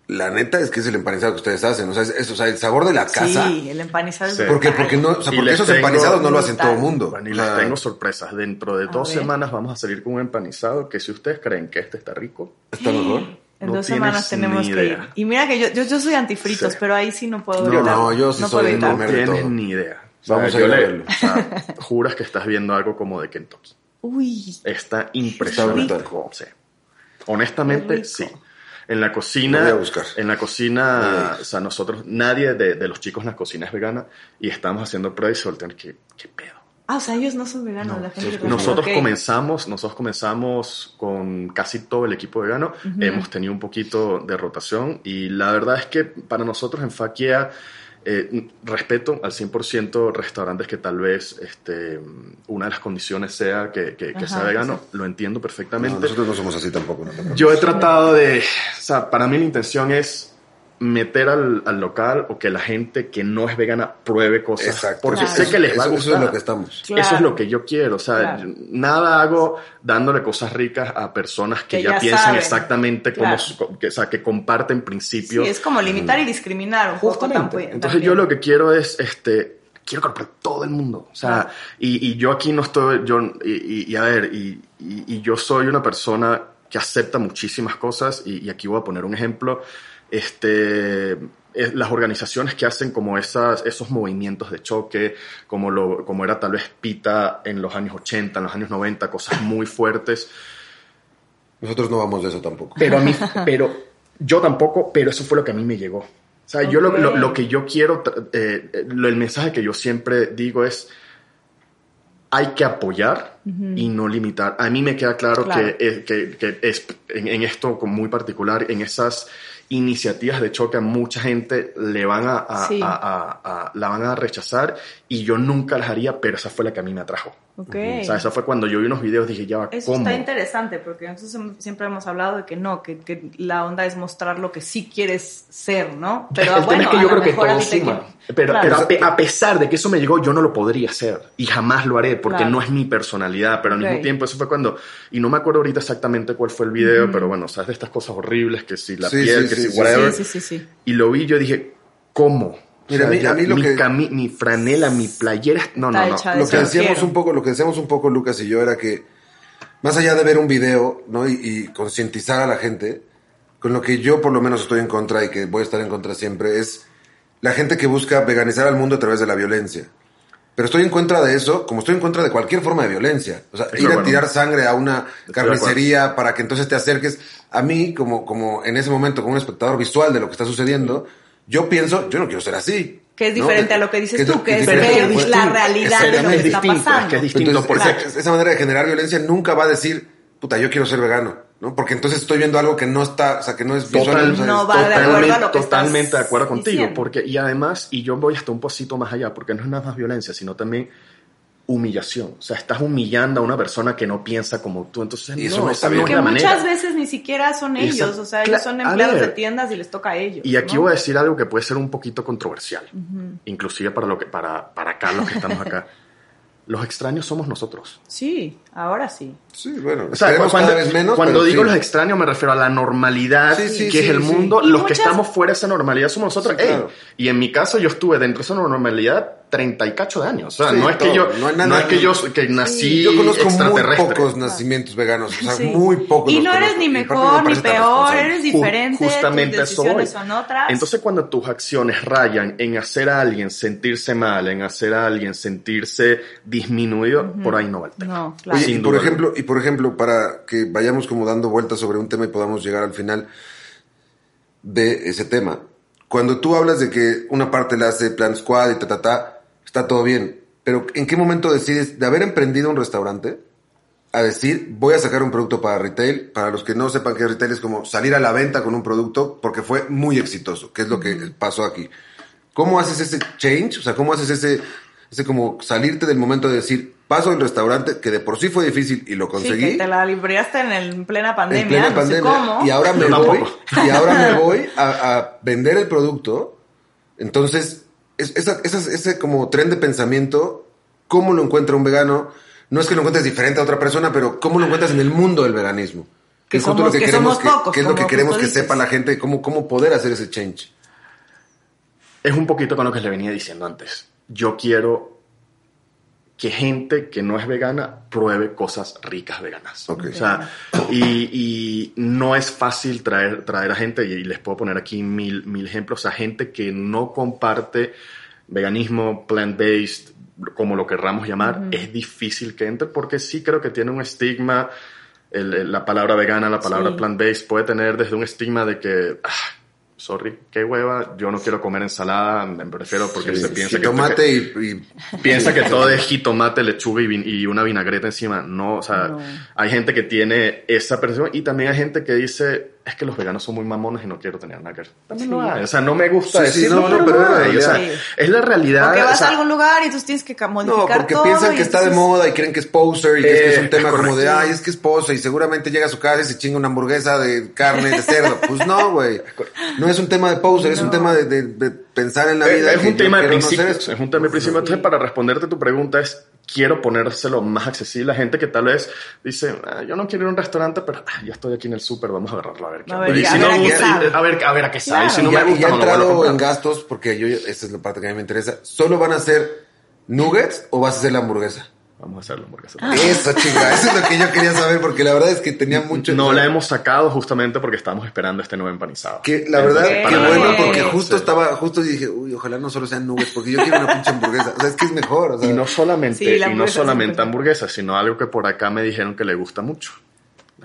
la neta, es que es el empanizado que ustedes hacen. O sea, es, es- o sea, el sabor de la casa. Sí, el empanizado es Sí. ¿Por qué? Porque, no, o sea, Y porque esos tengo- empanizados no lo hacen todo el mundo. Bueno, y les tengo sorpresas. Dentro de dos ver. semanas vamos a salir con un empanizado que si ustedes creen que este está rico, está mejor. En No dos semanas tenemos que ir. Y mira que yo, yo, yo soy antifritos, Sí. pero ahí sí no puedo No, evitarlo. no, yo sí no soy puedo no tienes ni idea. O sea, Vamos a yo ir a le- verlo. o sea, juras que estás viendo algo como de Kentucky. Uy, Está impresionante. Sí. Honestamente, sí. En la cocina, voy a buscar. en la cocina, o sea, nosotros, nadie de, de los chicos en la cocina es vegana y estamos haciendo pruebas y se voltean, ¿qué, qué pedo? Ah, o sea, ellos no son veganos, la gente. nosotros- Nosotros Ok. comenzamos, nosotros comenzamos con casi todo el equipo vegano. Hemos tenido un poquito de rotación y la verdad es que para nosotros en Faquia eh, respeto al 100% restaurantes que tal vez este, una de las condiciones sea que, que- que Ajá, sea vegano. sí. Lo entiendo No, perfectamente. nosotros no somos así tampoco. no. Yo he tratado de, o sea, para mí la intención es meter al, al local o que la gente que no es vegana pruebe cosas. Exacto. Porque Claro. sé que les va a gustar. Eso es lo que estamos. Claro. Eso es lo que yo quiero. O sea, Claro. nada hago dándole cosas ricas a personas que, Que ya, ya piensan saben. exactamente su- que, o sea, que comparten principios. Sí, es como limitar y discriminar un poco Entonces yo lo que quiero es, este, quiero comprar todo el mundo. O sea, Claro. y, y yo aquí no estoy, yo, y, y- y a ver, y, y- y yo soy una persona que acepta muchísimas cosas y, y aquí voy a poner un ejemplo. Este, eh, las organizaciones que hacen como esas, esos movimientos de choque, como, lo, como era tal vez PITA en los años 80, en los años 90, cosas muy fuertes. Nosotros no vamos de eso tampoco. Pero a mí, pero yo tampoco, pero eso fue lo que a mí me llegó. O sea, yo lo, lo- lo que yo quiero, eh, lo- el mensaje que yo siempre digo es, hay que apoyar y no limitar. A mí me queda claro, Claro. Que, eh, que, que es, en, en esto muy particular, en esas iniciativas de choque, a mucha gente le van a, a- Sí. a- a- a- la van a rechazar y yo nunca las haría, pero esa fue la que a mí me atrajo. Ok. O sea, esa fue cuando yo vi unos videos, dije, ya va, Eso está interesante porque nosotros siempre hemos hablado de que no, que, que la onda es mostrar lo que sí quieres ser, ¿no? Pero el bueno, tema es que yo creo que todo te suma. que- Pero, Claro. pero a, pe- a pesar de que eso me llegó, yo no lo podría hacer. Y jamás lo haré porque Claro. no es mi personalidad. Pero al mismo tiempo, eso fue cuando. Y no me acuerdo ahorita exactamente cuál fue el video, pero bueno, sabes de estas cosas horribles, que si la Sí, piel, sí, que sí, si sí. whatever. Sí, sí, sí, sí. Y lo vi, yo dije, ¿cómo? Mira, a mí- ya a mí lo mi, que- cami- mi franela, mi playera. No, no, no. lo que decíamos un poco, lo que decíamos un poco Lucas y yo era que más allá de ver un video, ¿no? Y, y concientizar a la gente, con lo que yo por lo menos estoy en contra y que voy a estar en contra siempre es la gente que busca veganizar al mundo a través de la violencia. Pero estoy en contra de eso, como estoy en contra de cualquier forma de violencia. O sea, Estoy ir de a tirar sangre a una carnicería para que entonces te acerques. A mí, como, como en ese momento, como un espectador visual de lo que está sucediendo, yo pienso, yo no quiero ser así. Que es ¿no? diferente a lo que dices es- tú, que es ver la realidad de lo que está distinto, es pasando. que es distinto. Entonces, porque esa, esa manera de generar violencia nunca va a decir, puta, yo quiero ser vegano. ¿no? Porque entonces estoy viendo algo que no está, o sea, que no es visual. Total- o sea, no es- va de acuerdo a lo que totalmente estás de acuerdo contigo, diciendo. porque y además, y yo voy hasta un poquito más allá, porque no es nada más violencia, sino también humillación. O sea, estás humillando a una persona que no piensa como tú, entonces Y eso no, no está bien. Que muchas manera. veces ni siquiera son ellos, o sea, ellos son empleados ver. de tiendas y les toca a ellos. Y aquí ¿no? voy a decir algo que puede ser un poquito controversial, inclusive para, lo que, para, para acá los que estamos acá. Los extraños somos nosotros. Sí, ahora sí. Sí, bueno, O sea, cuando, cada vez menos. cuando digo sí. los extraños me refiero a la normalidad Sí, sí, que sí, es el sí. mundo. Y Los que estamos fuera de esa normalidad somos nosotros. Sí, Ey, claro. y en mi caso yo estuve dentro de esa normalidad 30 y cacho de años. O sea, Sí, no es que yo, No hay no, nada- es que yo que nací Yo conozco muy extraterrestre. pocos nacimientos veganos, o sea, Sí. muy pocos. Y no eres conozco. ni mejor ni peor, eres Ju- diferente, justamente tus decisiones son otras. Entonces, cuando tus acciones rayan en hacer a alguien sentirse mal, en hacer a alguien sentirse disminuido, por ahí no va el tema. No, claro. Oye, y por ejemplo, y por ejemplo, para que vayamos como dando vueltas sobre un tema y podamos llegar al final de ese tema. Cuando tú hablas de que una parte la hace Plan Squad y ta ta ta, está todo bien. Pero ¿en qué momento decides de haber emprendido un restaurante a decir voy a sacar un producto para retail? Para los que no sepan que retail es como salir a la venta con un producto porque fue muy exitoso, que es lo que pasó aquí. ¿Cómo haces ese change? O sea, ¿cómo haces ese, ese como salirte del momento de decir paso del restaurante que de por sí fue difícil y lo Sí, conseguí? que te la libraste en, el- en plena en pandemia, plena no pandemia sé cómo. y ahora me voy tampoco. y ahora me voy a, a vender el producto entonces es- esa- esas- ese como tren de pensamiento cómo lo encuentra un vegano no es que lo encuentres diferente a otra persona pero cómo lo encuentras en el mundo del veganismo Que es somos- que queremos somos pocos, que es lo que queremos que sepa la gente cómo cómo poder hacer ese change Es un poquito con lo que le venía diciendo antes. Yo quiero que gente que no es vegana pruebe cosas ricas veganas. Ok. O sea, y, y no es fácil traer, traer a gente, y les puedo poner aquí mil, mil ejemplos, a gente que no comparte veganismo, plant-based, como lo querramos llamar, es difícil que entre porque sí creo que tiene un estigma, el- el- la palabra vegana, la palabra Sí. plant-based puede tener desde un estigma de que, ah, sorry, qué hueva, yo no quiero comer ensalada, me prefiero porque se piensa que... tomate y, y- Piensa que todo es jitomate, lechuga y, vin- y una vinagreta encima. No, o sea, No. hay gente que tiene esa percepción y también hay gente que dice, es que los veganos son muy mamones y no quiero tener nada que ver. También lo Sí. hay. O sea, no me gusta Sí, sí, decirlo, no, no, pero es la hay. O sea, realidad. es la realidad. O que o vas sea, a algún lugar y entonces tienes que ca- modificar no, porque todo. piensan que está de moda y creen que es poser y que, es, que es Eh, un tema es como de, ay, es que es poser y seguramente llega a su casa y se chinga una hamburguesa de carne de cerdo. Pues no, güey. No es un tema de poser, es un tema de, de- de pensar en la Es, vida. es un tema de quiero no hacer principios, esto. es un tema de principios. Entonces, para responderte tu pregunta es, quiero ponérselo más accesible a gente que tal vez dice, "Ah, yo no quiero ir a un restaurante, pero ah, ya estoy aquí en el súper, vamos a agarrarlo a ver qué A onda". ver, Y a si ver no qué gusta, a ver, a ver a qué sabe. Claro. Si no y ya, me y gusta, ya no lo vuelvo a entrado en gastos, porque yo, esta es la parte que a mí me interesa. ¿Solo van a ser nuggets o vas a hacer la hamburguesa? Vamos a hacerlo, hamburguesa. Eso, chinga, eso es lo que yo quería saber, porque la verdad es que tenía mucho. No la hemos sacado justamente porque estamos esperando este nuevo empanizado. Que la verdad, para bueno, porque sí. justo estaba, justo dije, uy, ojalá no solo sean nuggets, porque yo quiero una pinche hamburguesa. O sea, es que es mejor. O sea, Y no solamente, Sí, la y no hamburguesa solamente hamburguesas, sino algo que por acá me dijeron que le gusta mucho.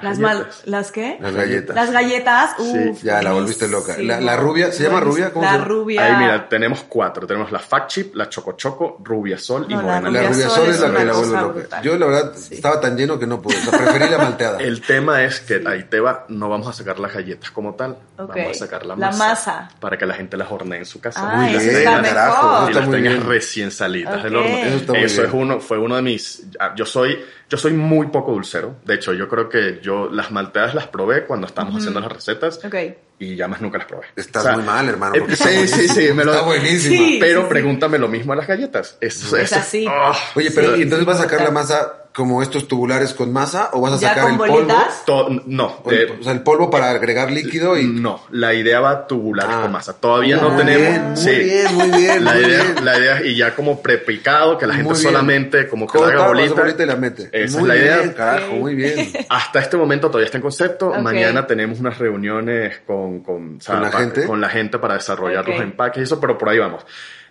Las, mal, galletas. ¿Las qué? Las galletas. Las galletas, Sí, uf, ya la volviste loca. La- la rubia, ¿se llama rubia? ¿Cómo la se llama? rubia. Ahí mira, tenemos cuatro. Tenemos la Fat Chip, la Choco Choco, Rubia Sol y No, la Morena. La Rubia rubia Sol sol es la que la vuelve loca. brutal. Yo, la verdad, Sí. estaba tan lleno que no pude. O sea, preferí la malteada. El tema es que ahí te va, no vamos a sacar las galletas como tal, Ok. vamos a sacar la La masa, masa. para que la gente las hornee en su casa. Ah, y las eso bien, está mejor. y está las muy tengas bien. recién salidas del horno. Eso está muy Eso bien. es uno, fue uno de mis. ah, Yo soy, yo soy muy poco dulcero. De hecho, yo creo que yo las malteadas las probé cuando estábamos haciendo las recetas Ok. Y ya más nunca las probé. Estás O sea, muy mal, hermano. eh, está sí, sí, sí, me lo- Está buenísima. Sí. Pero pregúntame lo mismo a las galletas. Eso, Es eso- así. ah, Oye, pero Sí, ¿y entonces sí, vas a sacar la masa como estos tubulares con masa o vas a ¿Ya sacar el polvo? to- no, O, el, de- o sea, el polvo para agregar líquido y... no, la idea va tubular Ah. con masa. Todavía no Muy tenemos. bien, muy sí. bien, muy bien, La muy idea, bien. la idea, y ya como prepicado, que la gente bien. solamente como que haga bolita. bolita y la mete. Esa muy es la idea. bien, carajo, muy bien. Hasta este momento todavía está en concepto. Ok. Mañana tenemos unas reuniones con, con, o sea, ¿Con la pa- gente? con la gente para desarrollar los empaques y eso, pero por ahí vamos.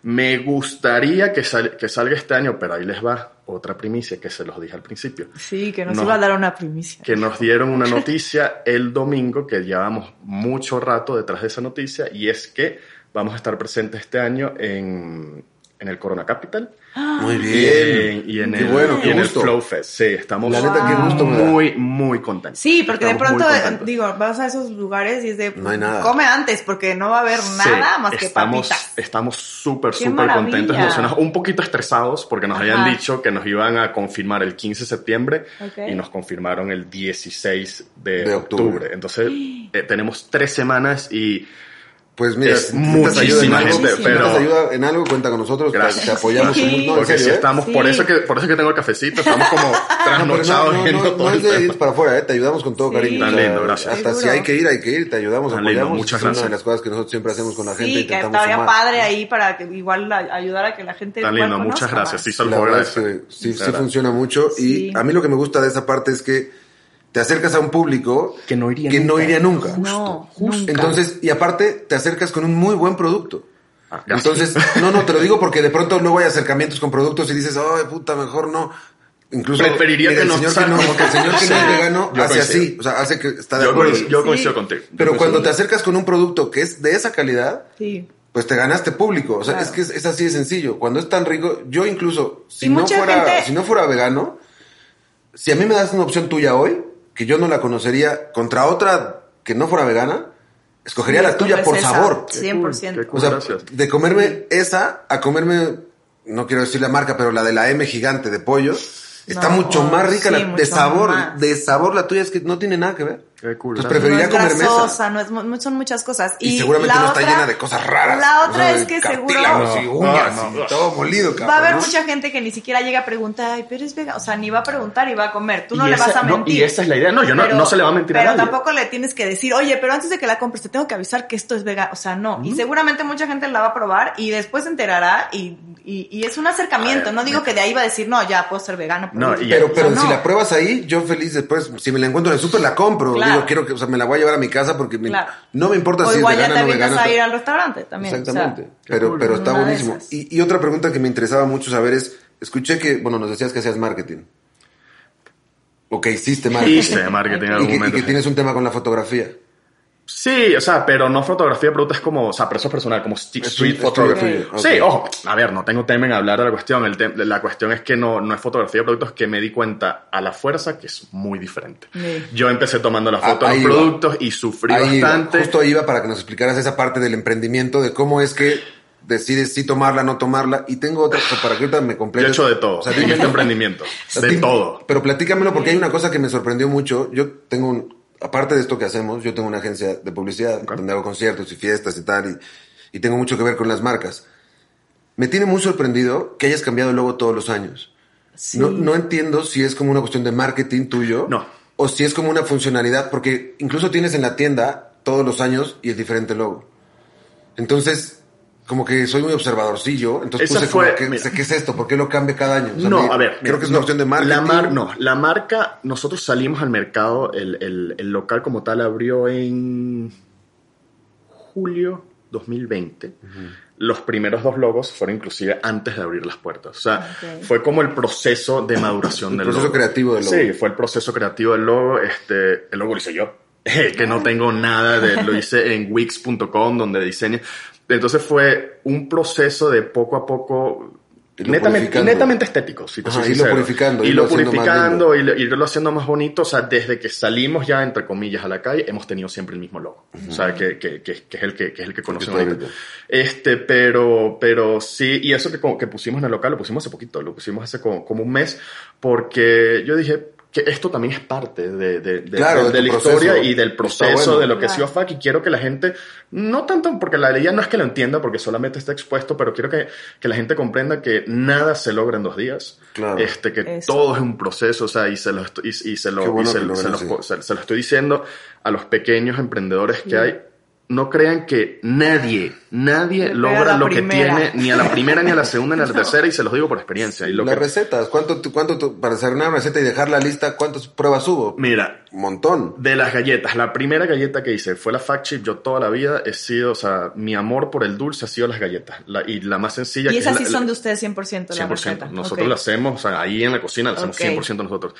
Me gustaría que, sal- que salga este año, pero ahí les va otra primicia que se los dije al principio. Sí, que nos No. iba a dar una primicia. Que nos dieron una noticia el domingo, que llevamos mucho rato detrás de esa noticia, y es que vamos a estar presentes este año en, en el Corona Capital. Muy Y bien. en, y en Qué el, bueno, y en el. Flow Fest. Sí, estamos La neta, qué gusto me da. muy, muy contentos. Sí, porque de Estamos muy pronto, eh, digo, vas a esos lugares y es de, No hay nada. come antes, porque no va a haber nada Sí, más que estamos, papitas. Estamos súper, ¡Qué súper contentos, emocionados, un poquito estresados porque nos habían Ajá. dicho que nos iban a confirmar el 15 de septiembre Ok. y nos confirmaron el 16 de, De octubre. octubre. Entonces, eh, tenemos tres semanas y Pues mira, Es si necesitas ayuda en muchísima algo, gente, si pero- ayuda en algo, cuenta con nosotros, te- Gracias. te apoyamos. Sí. no, porque si serio, ¿eh? estamos, por Sí. eso que por eso que tengo el cafecito, estamos como pero trasnochados no, no, no, todo no es de ir para afuera, ¿eh? te ayudamos con todo Sí. cariño. Tan lindo, gracias. Hasta si hay que ir, hay que ir, te ayudamos, Tan lindo, apoyamos. muchas es una de gracias. las cosas que nosotros siempre hacemos con la gente. Sí, que estaría sumar. padre ahí para que igual la- ayudar a que la gente Tan lindo, muchas gracias. Sí, se que sí, sí funciona mucho. Y a mí lo que me gusta de esa parte es que te acercas a un público Que no iría que no nunca. iría nunca. No, nunca. Entonces, y aparte, te acercas con un muy buen producto. Ah, gracias. Entonces, no, no, te lo digo porque de pronto luego hay acercamientos con productos y dices, ay, puta, mejor no. Incluso Preferiría que el no señor que no, salga. que el señor que no es vegano Yo hace coincido. así, o sea, hace que está de yo, acuerdo. coincido- yo Sí. coincido contigo. Yo Pero coincido cuando te contigo. acercas con un producto que es de esa calidad, Sí. pues te ganaste público. O sea, Claro. es que es, es así de sencillo. Cuando es tan rico, yo incluso, si Y no fuera, gente- si no fuera vegano, si a mí me das una opción tuya hoy, que yo no la conocería, contra otra que no fuera vegana, escogería Sí, la tuya por esa. sabor. Sí. 100%. Qué cool, O sea, gracias. de comerme esa a comerme, no quiero decir la marca, pero la de la M gigante de pollo, está No, mucho más rica sí, la, de sabor. más. De sabor la tuya es que no tiene nada que ver. Qué cool, Entonces preferiría no esa. grasosa, no es, son muchas cosas. Y, Y, seguramente la no otra, está llena de cosas raras. La o otra sea, es que seguro cartílagos y No, uñas no, no. y todo molido, cabrón. va a haber mucha gente que ni siquiera llega a preguntar, ay, pero es vegano. O sea, ni va a preguntar y va a comer. Tú no le esa- vas a no, mentir. y esa es la idea. No, yo no- no se le va a mentir a Pero nadie. tampoco le tienes que decir, oye, pero antes de que la compres te tengo que avisar que esto es vegano. O sea, no. Y seguramente mucha gente la va a probar y después se enterará y, y, y es un acercamiento. Ver, no digo me- que de ahí va a decir, no, ya puedo ser vegano. No, eso". y- Pero, pero O sea, si la pruebas ahí, yo feliz después, si me la encuentro en el súper, la compro. Claro. Digo, quiero que, o sea, me la voy a llevar a mi casa porque me- Claro. no me importa O si es igual ya vegana te o no vienes vegana. a ir al restaurante también. o sea, Exactamente. pero, cool. pero está Una buenísimo. Y, y otra pregunta que me interesaba mucho saber es, escuché que, bueno, nos decías que hacías marketing. O que hiciste marketing. Hice marketing en y, que, y que tienes un tema con la fotografía. Sí, o sea, pero no fotografía de productos como, o sea, pero eso es personal, como st- Es street un- photography. Sí, ojo, a ver, no tengo tema en hablar de la cuestión. El la cuestión es que no, no es fotografía de productos que me di cuenta a la fuerza que es muy diferente. Sí. Yo empecé tomando la Ah, foto de los iba. productos y sufrí Ahí iba, bastante. justo ahí iba para que nos explicaras esa parte del emprendimiento, de cómo es que decides si tomarla, no tomarla. Y tengo otra, o sea, para que ahorita me Yo completes. he hecho de todo O sea, en este emprendimiento. De todo. Pero platícamelo porque hay una cosa que me sorprendió mucho. Yo tengo un, aparte de esto que hacemos, yo tengo una agencia de publicidad donde hago conciertos y fiestas y tal, y, y tengo mucho que ver con las marcas. Me tiene muy sorprendido que hayas cambiado el logo todos los años. Sí. No, no entiendo si es como una cuestión de marketing tuyo. No. O si es como una funcionalidad, porque incluso tienes en la tienda todos los años y es diferente logo. Entonces, como que soy muy observadorcillo, entonces Esa puse fue- como que, mira. ¿qué es esto? ¿Por qué lo cambia cada año? O sea, no, me- a ver. Creo que es una cuestión de marketing. La mar- no, la marca, nosotros salimos al mercado, el, el- el local como tal abrió en julio 2020. Los primeros dos logos fueron inclusive antes de abrir las puertas. O sea, fue como el proceso de maduración El del proceso logo. creativo del logo. Sí, fue el proceso creativo del logo. Este, el logo lo hice yo. que no tengo nada de... Lo hice en wix.com donde diseño. Entonces fue un proceso de poco a poco... Netamente, estético, si te Ajá, soy irlo sincero. purificando, Y lo purificando, y lo- haciendo más bonito. O sea, desde que salimos ya, entre comillas, a la calle, hemos tenido siempre el mismo logo. O sea, que, que, que, que es el que, que es el que conocemos. Este, pero, pero sí, y eso que, que pusimos en el local, lo pusimos hace poquito, lo pusimos hace como, como un mes, porque yo dije que esto también es parte de, de, de- Claro, de- de de tu la proceso. historia y del proceso bueno. de lo que es Claro. Siofac y quiero que la gente, no tanto porque la idea no es que lo entienda porque solamente está expuesto, pero quiero que, que la gente comprenda que nada se logra en dos días. Claro. Este, que Eso. todo es un proceso, o sea, y se lo, estoy- y, y se lo, Qué bueno y se, que lo se lo estoy diciendo a los pequeños emprendedores que hay. No crean que nadie, nadie logra lo que tiene, ni a la primera, ni a la segunda, ni a la tercera, y se los digo por experiencia. Y lo Las que, recetas, ¿cuánto, tú- cuánto tú- para hacer una receta y dejar la lista, cuántas pruebas hubo? mira, Un montón. de las galletas, la primera galleta que hice fue la Fact Chip. Yo toda la vida he sido, o sea, mi amor por el dulce ha sido las galletas. La- y la más sencilla Y que esas es sí la- son la- de ustedes 100% la 100%. receta. Nosotros Ok. lo hacemos, o sea, ahí en la cocina lo hacemos Ok. 100% nosotros.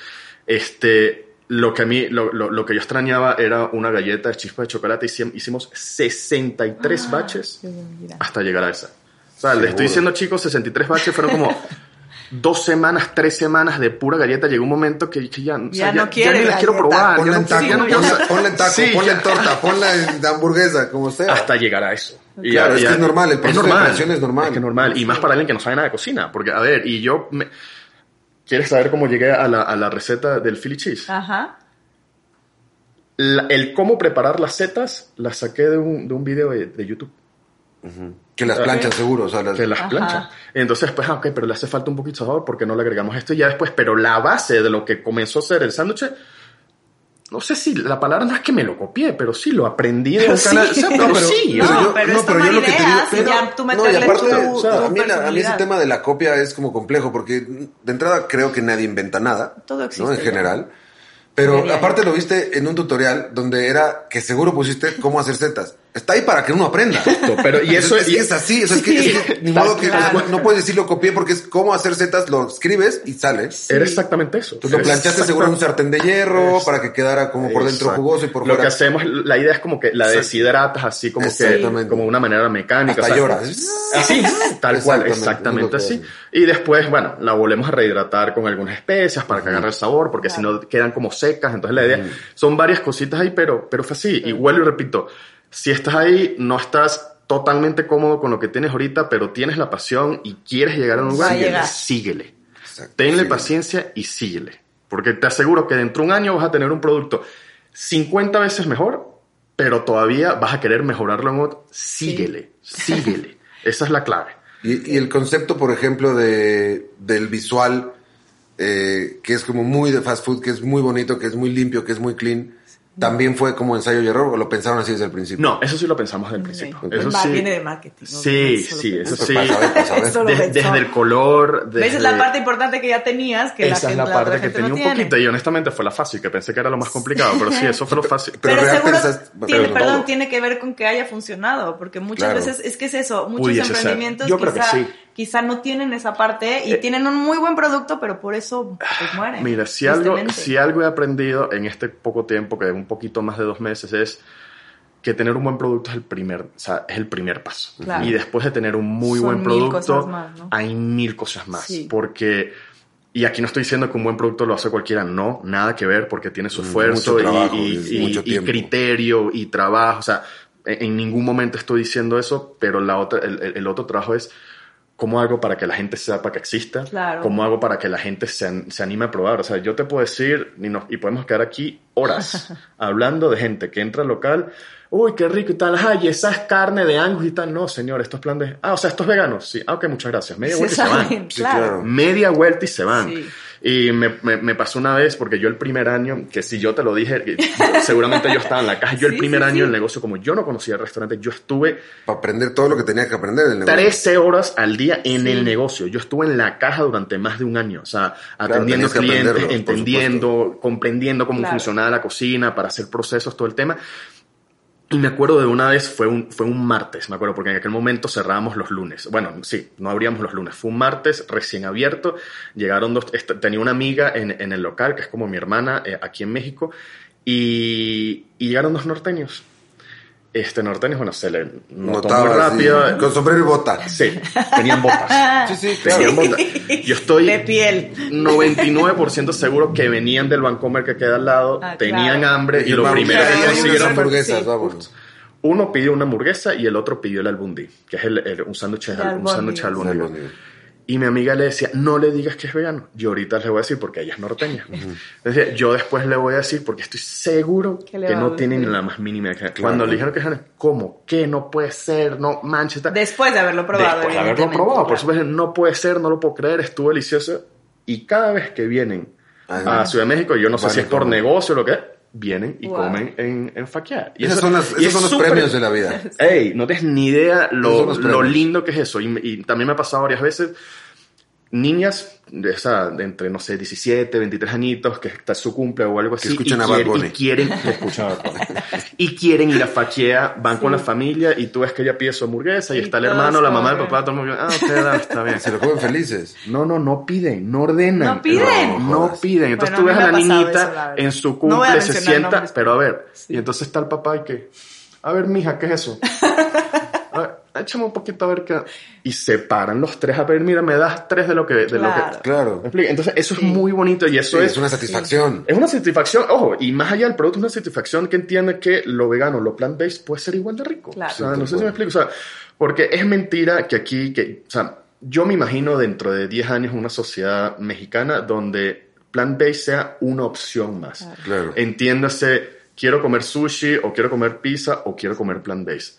Este, lo que a mí, lo, lo- lo que yo extrañaba era una galleta de chispa de chocolate. Hicim- Hicimos 63 Ah, baches hasta llegar a esa. O sea, le Seguro. estoy diciendo, chicos, 63 baches fueron como dos semanas, tres semanas de pura galleta. Llegó un momento que, que ya, o sea, Ya no quiere ni las quiero probar. Ponla ya en no- taco, ya no- ponla, ponla en taco, Sí, ponla en ya. torta, ponla en hamburguesa, como sea. hasta llegar a eso. Y Claro, es que es normal, el proceso de creación es normal. Es que es normal, y más para alguien que no sabe nada de cocina, porque, a ver, y yo, me- ¿quieres saber cómo llegué a la, a la receta del Philly Cheese? Ajá. La- el cómo preparar las setas la saqué de un, de un video de, de YouTube, Que las planchan seguro, o sea, las- que las Ajá. planchas. Entonces, pues, ah, ok, pero le hace falta un poquito de sabor porque no le agregamos esto y ya después, pero la base de lo que comenzó a ser el sándwich, no sé si la palabra no es que me lo copié, pero sí lo aprendí de Sí. canal. o sea, pero, No, pero- sí, No, o sea, yo- pero no, pero yo lo que te digo- ideas y pero- ya tú No, y meterle aparte, tu, o sea, tu a, mí la- a mí ese tema de la copia es como complejo, porque de entrada creo que nadie inventa nada, Todo existe ¿no? En ya. general. Pero aparte lo viste en un tutorial donde era que seguro pusiste cómo hacer setas. Está ahí para que uno aprenda. pero y eso es, que es así, o sea, es que, es que ni modo que Claro. no puedes decir lo copié porque es cómo hacer setas, lo escribes y sale. era exactamente eso. Tú lo Era planchaste seguro en un sartén de hierro Es- para que quedara como por dentro Exacto. jugoso y por Lo fuera. que hacemos, la idea es como que la deshidratas así como que, como una manera mecánica. Hasta o sea, llora. Así, tal cual, Exactamente, lo así. Y después, bueno, la volvemos a rehidratar con algunas especias para que agarre el sabor, porque si no quedan como secas. Entonces la idea, son varias cositas ahí, pero, pero fue así. Y vuelvo y repito, si estás ahí, no estás totalmente cómodo con lo que tienes ahorita, pero tienes la pasión y quieres llegar a un lugar, síguele. Exacto, Tenle paciencia y síguele. Porque te aseguro que dentro de un año vas a tener un producto 50 veces mejor, pero todavía vas a querer mejorarlo en otro. Síguele, síguele. Esa es la clave. Y, y el concepto, por ejemplo, de, del visual, eh, que es como muy de fast food, que es muy bonito, que es muy limpio, que es muy clean, también fue como ensayo y error, o lo pensaron así desde el principio. No, eso sí lo pensamos desde el principio. Eso sí. viene de marketing, ¿no? Sí, Eso sí, eso sí. para saber, para saber. Eso lo De- pensó. desde el color. Desde... ¿Ves? Es la parte importante que ya tenías, que la Esa es gente, la la parte que tenía no un tiene. poquito y honestamente fue la fácil, que pensé que era lo más complicado, pero sí, eso fue lo fácil. Pero Pero, real seguro pensaste- tiene, pero perdón, todo. tiene que ver con que haya funcionado, porque muchas Claro. veces es que es eso, muchos Pudiese emprendimientos Yo creo que sí. Quizá no tienen esa parte y Eh, tienen un muy buen producto, pero por eso pues, mueren. Mira, si algo, si algo he aprendido en este poco tiempo, que es un poquito más de dos meses, es que tener un buen producto es el primer, o sea, es el primer paso. Claro. Y después de tener un muy Son buen mil producto, cosas más, ¿no? hay mil cosas más. Sí. Porque, y aquí no estoy diciendo que un buen producto lo hace cualquiera, no, nada que ver, porque tiene su Mm, esfuerzo trabajo y, y y- mucho y criterio y trabajo. O sea, en, en ningún momento estoy diciendo eso, pero la otra, el- el otro trabajo es cómo hago para que la gente sepa que exista, Claro. cómo hago para que la gente se, se anime a probar. O sea, yo te puedo decir, y, nos- y podemos quedar aquí horas hablando de gente que entra al local, uy, qué rico y tal, ay, esa es carne de angus y tal. No, señor, esto es plan de, ah, o sea, estos veganos, sí, ah, ok, muchas gracias. Media vuelta y se van. Sí, claro. Media vuelta y se van. Sí. Y me, me- me pasó una vez, porque yo el primer año, que si yo te lo dije, seguramente yo estaba en la caja, yo el Sí, primer sí, año sí. en el negocio, como yo no conocía el restaurante, yo estuve Para aprender todo lo que tenía que aprender del negocio. 13 horas al día en Sí. el negocio. Yo estuve en la caja durante más de un año, o sea, atendiendo clientes, entendiendo, comprendiendo cómo Claro. funcionaba la cocina, para hacer procesos, todo el tema. Y me acuerdo de una vez, fue un, fue un martes, me acuerdo, porque en aquel momento cerrábamos los lunes. Bueno, sí, no abríamos los lunes. Fue un martes recién abierto. Llegaron dos, tenía una amiga en, en el local, que es como mi hermana, eh, aquí en México, y, y llegaron dos norteños. Este norteños, bueno, se le notó Notaba muy rápido. con sombrero y bota. Sí, tenían botas. Sí, sí, claro. Tenían botas. Yo estoy De piel. 99% seguro que venían del Vancomer que queda al lado, Ah, tenían claro. hambre y Y lo vamos, primero que consiguieron fue... hamburguesas, sí. Uno pidió una hamburguesa y el otro pidió el albundi, que es el, el- un sándwich al- un Y mi amiga le decía, no le digas que es vegano. Yo ahorita le voy a decir porque ella es norteña. Decía, yo después le voy a decir porque estoy seguro Que que no gustar. tienen la más mínima idea. Cuando le dijeron que es vegano, ¿cómo? ¿Qué? No puede ser, no manches. tal. Después de haberlo probado. Después de haberlo probado, por claro. supuesto, no puede ser, no lo puedo creer, estuvo delicioso. Y cada vez que vienen Ajá. a Ciudad de México, yo no sé Van si es por negocio o lo que es, vienen y Wow. comen en, en Faquear. Y Esos eso- son, las- y esos es son los premios de la vida. Ey, no tienes ni idea lo, lo lindo que es eso. Y, y también me ha pasado varias veces. Niñas de, esa, de entre, no sé, 17, 23 añitos, que está su cumple o algo así. escuchan y, a Bad quieren- y quieren, que y quieren ir a faquea, van con la familia y tú ves que ella pide su hamburguesa y, Y está el hermano, la mamá, el papá, todo el mundo. Ah, da, está bien. Se lo comen felices. No, no, no piden, no ordenan. No piden. No, jodas. piden. Entonces Bueno, tú a ves a la niñita eso, la verdad. en su No cumple, se sienta, nombres, pero a ver, y entonces está el papá y que, a ver, mija, ¿qué es eso? Échame un poquito a ver qué. Y se paran los tres a ver, mira, me das tres de lo que. De Claro. Lo que Claro. Entonces, eso Sí. es muy bonito y eso Sí, es. es una satisfacción. Es una satisfacción, ojo, y más allá del producto, es una satisfacción que entiende que lo vegano, lo plant-based puede ser igual de rico. Claro. O sea, Sí, no sé si me explico. O sea, porque es mentira que aquí, que, o sea, yo me imagino dentro de 10 años una sociedad mexicana donde plant-based sea una opción más. Claro. Entiéndase, quiero comer sushi o quiero comer pizza o quiero comer plant-based.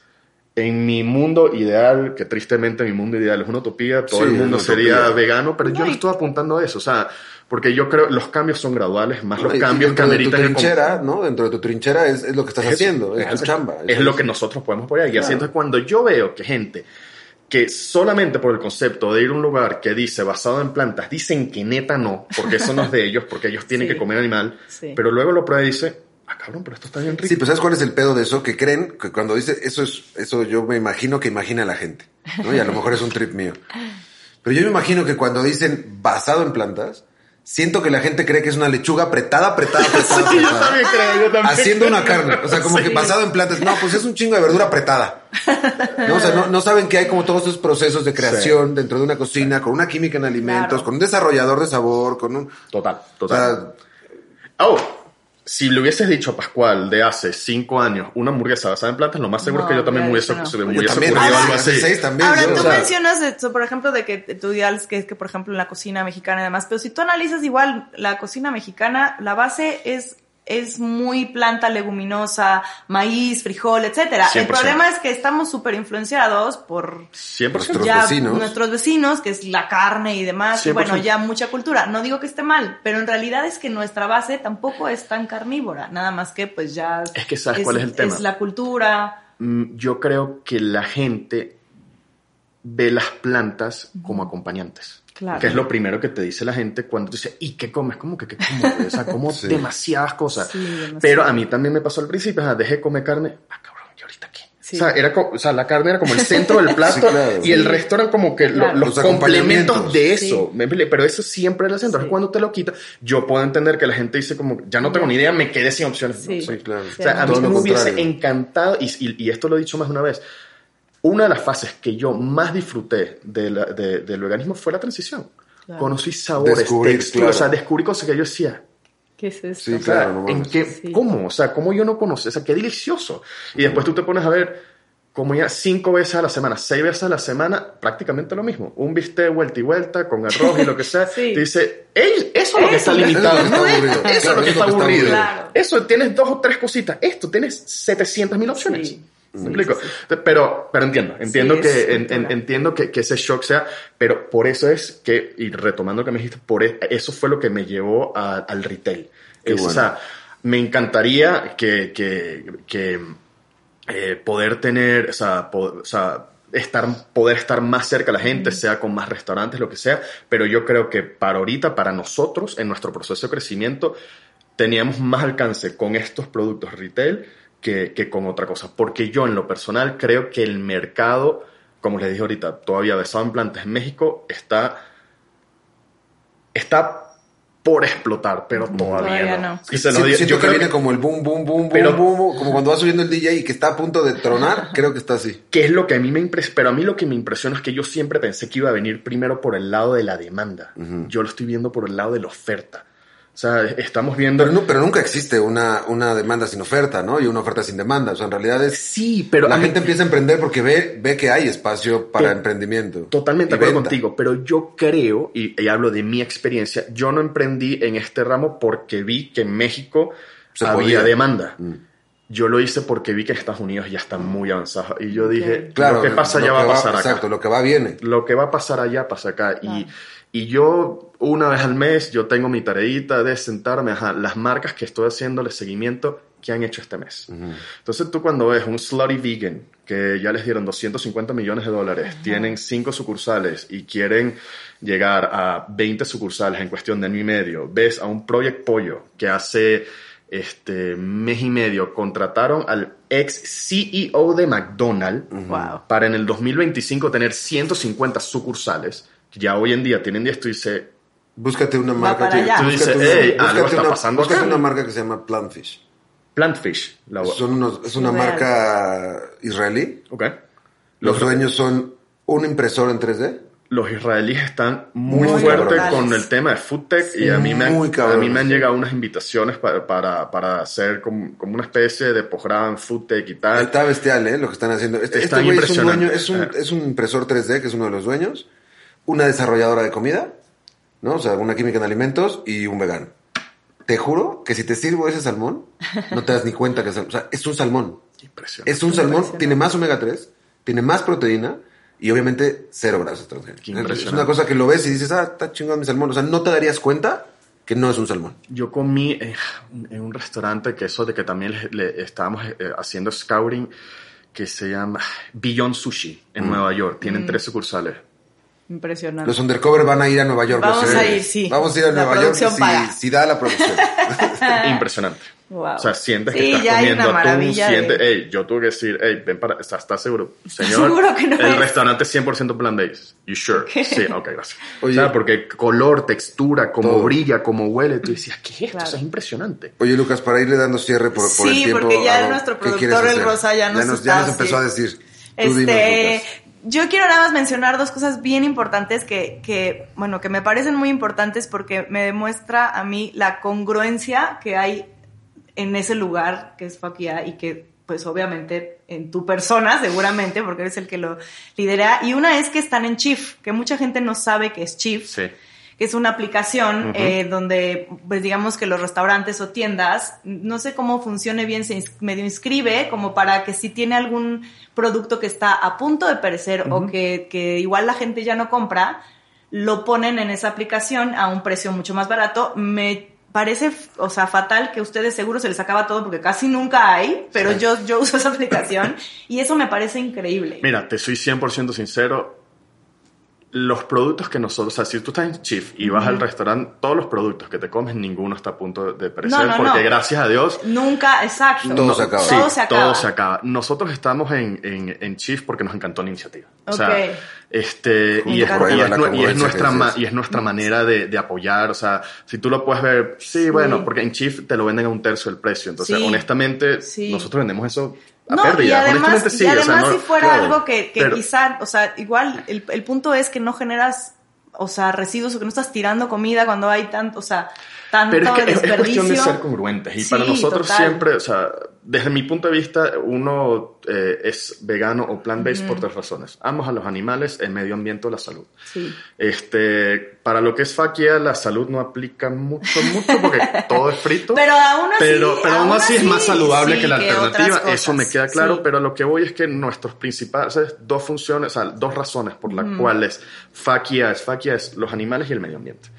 En mi mundo ideal, que tristemente mi mundo ideal es una utopía, todo Sí, el es mundo sería utopía. vegano, pero yo No, estoy apuntando a eso, o sea, porque yo creo los cambios son graduales, más los cambios que dentro de tu ameritan trinchera, ¿no? Dentro de tu trinchera es, es lo que estás haciendo, es, tu chamba. es lo que nosotros podemos apoyar. Y así entonces cuando yo veo que gente que solamente por el concepto de ir a un lugar que dice basado en plantas, dicen que neta no, porque eso no es de ellos, porque ellos tienen Sí. que comer animal, Sí. pero luego lo prueba y dice, ah cabrón, pero esto está bien rico. Sí, pues ¿sabes cuál es el pedo de eso? Que creen que cuando dice eso es eso yo me imagino que imagina la gente, ¿no? Y a lo mejor es un trip mío. Pero yo me imagino que cuando dicen basado en plantas, siento que la gente cree que es una lechuga apretada, apretada, apretada, Sí, yo apretada, también creo, yo también haciendo una carne. O sea, como Sí. que basado en plantas. No, pues es un chingo de verdura apretada. ¿No? O sea, no, no saben que hay como todos esos procesos de creación dentro de una cocina, con una química en alimentos, Claro. con un desarrollador de sabor, con un... Total, O total. sea, Oh, si le hubieses dicho a Pascual de hace cinco años una hamburguesa basada en plantas, lo más seguro No, es que yo también me hubiese, no. me ocurrido hace- algo así. también. Ahora, yo, tú o sea, mencionas, eso, por ejemplo, de que tu ideal es que, que, por ejemplo, en la cocina mexicana y demás, pero si tú analizas igual la cocina mexicana, la base es es muy planta leguminosa, maíz, frijol, etcétera. El 100%. problema es que estamos súper influenciados por 100%. Nuestros ya vecinos. nuestros vecinos, que es la carne y demás, y 100%. bueno, ya mucha cultura. No digo que esté mal, pero en realidad es que nuestra base tampoco es tan carnívora, nada más que pues ya Es que ¿sabes cuál es el tema? Es la cultura. Mm, yo creo que la gente ve las plantas como acompañantes. Claro. Que es lo primero que te dice la gente cuando te dice, ¿y qué comes? ¿Cómo que qué como? O sea, como Sí. demasiadas cosas. Sí, demasiado. Pero a mí también me pasó al principio, o sea, dejé de comer carne. Ah, cabrón, ¿y ahorita qué? Sí. O, sea, era como- o sea, la carne era como el centro del plato Sí, claro. y el resto eran como que Claro. los, Los complementos de eso. Pero eso siempre era el centro. Cuando te lo quitas, yo puedo entender que la gente dice como, ya no tengo ni idea, me quedé sin opciones. Sí. No, Sí, claro. o sea, a mí me hubiese encantado, y, y- y esto lo he dicho más de una vez, una de las fases que yo más disfruté de la- de- del veganismo fue la transición. Claro. Conocí sabores, Descubrir, texturas, o sea, claro. descubrí cosas que yo decía, ¿Qué es esto? Sí, o sea, claro, no ¿en qué, Sí. ¿cómo? O sea, ¿cómo yo no conocía? O sea, qué delicioso. Y después tú te pones a ver, como ya cinco veces a la semana, seis veces a la semana, prácticamente lo mismo. Un bistec vuelta y vuelta, con arroz y lo que sea. Sí. Te dice, "Ey, eso es lo que está limitado. no eso es Claro, lo que eso está es lo que está aburrido. Claro. Eso tienes dos o tres cositas. Esto tienes 700 mil opciones. Sí. ¿Me Sí, explico? sí, Pero, pero entiendo, entiendo Sí, que, en- en- entiendo que, que ese shock sea, pero por eso es que, y retomando lo que me dijiste, por e- eso fue lo que me llevó a- al retail. Es, O bueno. sea, me encantaría que, que, que, eh, poder tener, o sea, po- o sea, estar, poder estar más cerca de la gente, sea con más restaurantes, lo que sea, pero yo creo que para ahorita, para nosotros, en nuestro proceso de crecimiento, teníamos más alcance con estos productos retail que, que con otra cosa. Porque yo, en lo personal, creo que el mercado, como les dije ahorita, todavía basado en plantas en México, está, está por explotar, pero todavía, Todavía no. no. Y se lo Sí, digo- siento yo que creo viene que, como el boom, boom, boom, boom, Pero- boom, como cuando va subiendo el DJ y que está a punto de tronar, creo que está así. que es lo que a mí me impresiona, pero a mí lo que me impresiona es que yo siempre pensé que iba a venir primero por el lado de la demanda. Yo lo estoy viendo por el lado de la oferta. O sea, estamos viendo... Pero, no, pero nunca existe una, una demanda sin oferta, ¿no? Y una oferta sin demanda. O sea, en realidad es... Sí, pero la mí- gente empieza a emprender porque ve, ve que hay espacio para To- emprendimiento. Totalmente de acuerdo venta. contigo, pero yo creo, y, y hablo de mi experiencia, yo no emprendí en este ramo porque vi que en México Se había podía. demanda. Mm. Yo lo hice porque vi que en Estados Unidos ya está muy avanzado. Y yo dije, Claro, lo que pasa lo ya que va a pasar acá. Exacto, lo que va viene. Lo que va a pasar allá pasa acá. Y, y yo, una vez al mes, yo tengo mi tareita de sentarme, ajá, las marcas que estoy haciéndole seguimiento que han hecho este mes. Entonces tú cuando ves un Slutty Vegan, que ya les dieron 250 millones de dólares, tienen cinco sucursales y quieren llegar a 20 sucursales en cuestión de año y medio, ves a un Project Pollo que hace este mes y medio contrataron al ex CEO de McDonald's Wow. para en el 2025 tener 150 sucursales, ya hoy en día tienen 10, tú dices, Búscate una marca que... Tú búscate dices, una- "Ey, algo está una- pasando búscate acá". una marca que se llama Plantfish. Plantfish. La, Son unos, es una Real. marca israelí ok. Los dueños son un impresor en 3D. los israelíes están muy, Muy fuertes con el tema de food tech y a mí, me han, a mí me han llegado unas invitaciones para, para, para hacer como, como una especie de posgrado en food tech y tal. Está bestial, ¿eh? Lo que están haciendo. Este, Está este güey es un dueño, es un, Ah. es un impresor 3D, que es uno de los dueños, una desarrolladora de comida, ¿no? O sea, una química en alimentos y un vegano. Te juro que si te sirvo ese salmón, no te das ni cuenta que es, o sea, es un salmón. Impresionante. Es un salmón, tiene más omega 3, tiene más proteína y obviamente cero grasas trans. Qué Es una cosa que lo ves y dices, ah, está chingón mi salmón. O sea, no te darías cuenta que no es un salmón. Yo comí en, en un restaurante que eso de que también le, le estábamos eh, haciendo scouting que se llama Beyond Sushi Mm. en Nueva York. Tienen tres sucursales. Impresionante. Los undercover van a ir a Nueva York. Vamos a ir, sí. Vamos a ir a La Nueva York si, si da la producción. Impresionante. Wow. O sea, sientes que Sí, estás ya hay comiendo una atún, maravilla de- sientes, ey, yo tuve que decir, ey, ven para, ¿estás, estás seguro? Señor, Seguro que no el es. restaurante es 100% plant-based. You sure? ¿Qué? Sí, ok, gracias. Oye. o sea, porque color, textura, como Todo. brilla, como huele, tú decías, ¿qué es esto? Claro. Es impresionante. Oye, Lucas, para irle dando cierre por, por Sí, el tiempo. porque ya algo, nuestro ¿qué quieres productor, el? Rosa, ya nos nos, está ya nos empezó a decir. Tú Este, Lucas. Yo quiero nada más mencionar dos cosas bien importantes que, que, bueno, que me parecen muy importantes porque me demuestra a mí la congruencia que hay en ese lugar que es Fakia y que, pues obviamente, en tu persona, seguramente, porque eres el que lo lidera. Y una es que están en Chief, que mucha gente no sabe que es Chief Sí. Que es una aplicación eh, donde, pues digamos que los restaurantes o tiendas, no sé cómo funcione bien, se ins- medio inscribe como para que si tiene algún producto que está a punto de perecer o que, que igual la gente ya no compra, lo ponen en esa aplicación a un precio mucho más barato. Me parece, o sea, fatal que a ustedes seguro se les acaba todo porque casi nunca hay, pero yo, yo uso esa aplicación y eso me parece increíble. Mira, te soy 100% sincero. Los productos que nosotros, o sea, si tú estás en Chief y vas al restaurante, todos los productos que te comes, ninguno está a punto de perecer, No, no, porque no. gracias a Dios Nunca, exacto. Todo se acaba. Sí, Todo se acaba. todo se acaba. Nosotros estamos en, en, en Chief porque nos encantó la iniciativa. O sea, Ok. este, y es, y y nuestra, ma- y es nuestra manera de, de apoyar. O sea, si tú lo puedes ver, sí, bueno, porque en Chief te lo venden a un tercio del precio. Entonces, Sí. honestamente, Sí. nosotros vendemos eso a No, pérdida. y además, sí. y o sea, además no- si fuera claro. algo que, que Pero- quizá, o sea, igual el, el punto es que no generas, o sea, residuos o que no estás tirando comida cuando hay tanto, o sea, tanto Pero es que es- es desperdicio. cuestión de ser congruentes. Y Sí, para nosotros total. siempre, o sea, desde mi punto de vista, uno eh, es vegano o plant-based por tres razones. Ambos a los animales, el medio ambiente o la salud. Sí. Este, para lo que es faquia, la salud no aplica mucho, mucho porque todo es frito. Pero aún así, pero, pero aún así es más saludable sí, que la que alternativa, eso me queda claro, sí. pero lo que voy es que nuestros principales dos funciones, o sea, dos razones por las cuales faquia es faquia es los animales y el medio ambiente.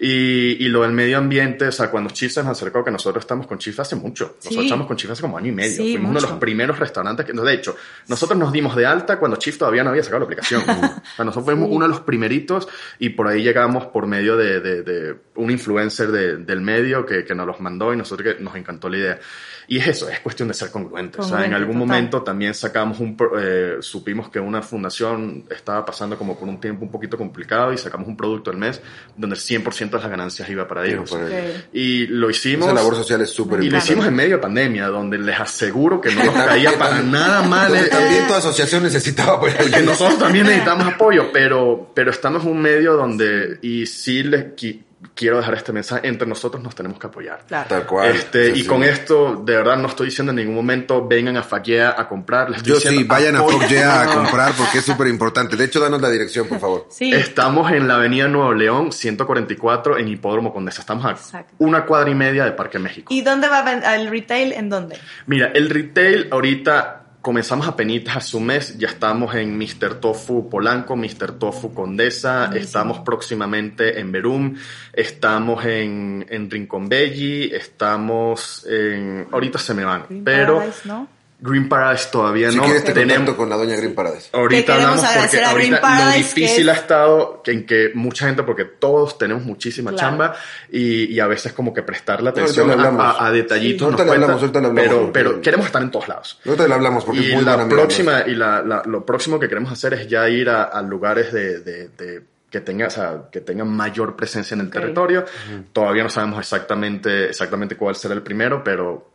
Y, y lo del medio ambiente, o sea, cuando Chief se nos acercó, que nosotros estamos con Chief hace mucho, nosotros estamos con Chief hace como año y medio, Sí, fuimos uno de los primeros restaurantes que, de hecho, nosotros nos dimos de alta cuando Chief todavía no había sacado la aplicación. o sea, nosotros fuimos uno de los primeritos y por ahí llegamos por medio de, de, de un influencer de- del medio que, que nos los mandó y nosotros que nos encantó la idea. Y es eso, es cuestión de ser congruentes. o sea, en Congruente, algún total. momento también sacamos un, eh, supimos que una fundación estaba pasando como por un tiempo un poquito complicado y sacamos un producto al mes donde el 100% de las ganancias iba para ellos. para ellos. Ok. Y lo hicimos. Esa labor social es súper Y lo hicimos en medio de pandemia, donde les aseguro que no nos caía para nada mal. También tu asociación necesitaba apoyo. que nosotros también necesitamos apoyo, pero, pero estamos en un medio donde, y sí les quiero dejar este mensaje, entre nosotros nos tenemos que apoyar. Claro. Tal cual. Este, Sí, y sí. con esto, de verdad, no estoy diciendo en ningún momento vengan a Faquea a comprar. les estoy Yo sí, vayan a apoyen. Yeah a comprar porque es súper importante. De hecho, danos la dirección, por favor. Sí. Estamos en la avenida Nuevo León, 144, en Hipódromo Condesa. Estamos a Exacto. una cuadra y media de Parque México. ¿Y dónde va el retail? ¿En dónde? Mira, el retail ahorita comenzamos a penitas a su mes, ya estamos en Mr. Tofu Polanco, Mr. Tofu Condesa, Buenísimo. estamos próximamente en Verum, estamos en, en Rincón Belli, estamos en... Ahorita se me van, Green pero Paradise, ¿no? Green Paradise todavía Si no. quieres te tenemos, con la doña Green Paradise. Ahorita hablamos porque agradecer a Green ahorita lo Paradise, que difícil es- ha estado en que mucha gente, porque todos tenemos muchísima Claro. chamba y, y a veces como que prestarle atención le a, a- detallitos Sí. Nos le cuesta, hablamos, hablamos, pero, porque- pero queremos estar en todos lados. Ahorita le hablamos porque es Y muy buena la próxima, y la, la- lo próximo que queremos hacer es ya ir a, a lugares de, de- de- que tenga, o sea, que tengan mayor presencia en el Ok. territorio. Todavía no sabemos exactamente, exactamente cuál será el primero, pero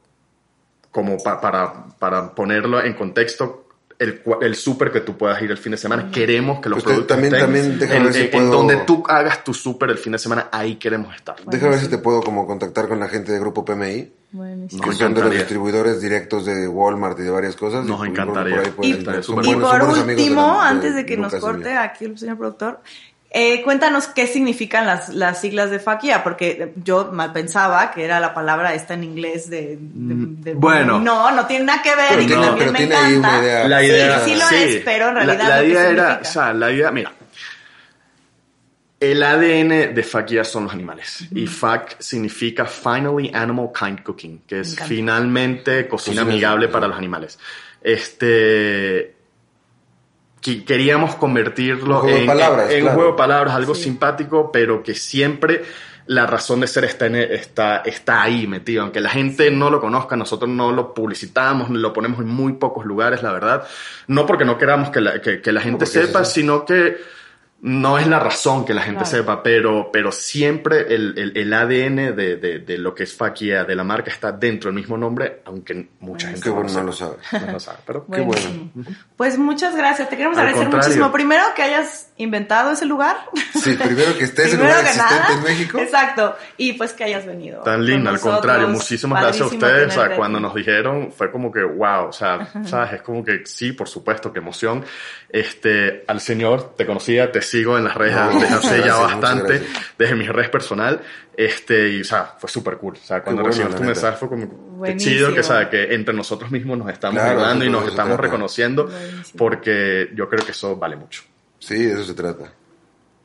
como pa- para, para ponerlo en contexto, el, el súper que tú puedas ir el fin de semana. Queremos que los Pues te- productos también- estén también déjame en, ver si en- en puedo- donde tú hagas tu súper el fin de semana, ahí queremos estar. Déjame ver si te puedo como contactar con la gente de Grupo PMI, Buenísimo. que Nos son de los distribuidores directos de Walmart y de varias cosas. Nos y, pues, encantaría. por Y, por de último, la- de antes de que nos Lucas corte aquí el señor productor, eh, cuéntanos qué significan las, las siglas de Fakia, porque yo mal pensaba que era la palabra esta en inglés de... de- de- bueno. No, no tiene nada que ver Pero y que tiene- también pero me tiene ahí encanta. una idea. La Sí, idea, sí lo es, pero en La- realidad la, lo que idea era, significa. o sea, la idea, mira, el ADN de Fakia son los animales y FAC significa Finally Animal Kind Cooking, que es finalmente cocina amigable. para los animales. Este que- queríamos convertirlo Un en, palabras, en- en un juego de palabras, algo Sí. simpático, pero que siempre la razón de ser está, en- está, está ahí metido. Aunque la gente no lo conozca, nosotros no lo publicitamos, lo ponemos en muy pocos lugares, la verdad. No porque no queramos que la, que, que la gente sepa, sino que no es la razón que la gente Claro. sepa, pero, pero siempre el, el, el ADN de, de, de lo que es Fakia, de la marca, está dentro del mismo nombre, aunque mucha gente Qué bueno, no lo sabe. No lo sabe, pero Qué bueno. Pues muchas gracias. Te queremos Al agradecer contrario. muchísimo. Primero que hayas inventado ese lugar. Sí, primero que esté ese Primero lugar existente nada. en México. Exacto. Y pues que hayas venido. Tan linda, al nosotros. contrario, muchísimas gracias a ustedes. O sea, tenerte cuando nos dijeron, fue como que, wow, o sea, sabes, es como que sí, por supuesto, qué emoción. Este, al señor, te conocía, te sigo en las redes No, desde muchas hace ya bastante, desde mi red personal, este, y, o sea, fue súper cool. O sea, cuando bueno, recibimos la tu mensaje fue como, qué Buenísimo. chido que, o sea, que entre nosotros mismos nos estamos Claro, ayudando y nos estamos trata. reconociendo, Buenísimo. porque yo creo que eso vale mucho. Sí, de eso se trata.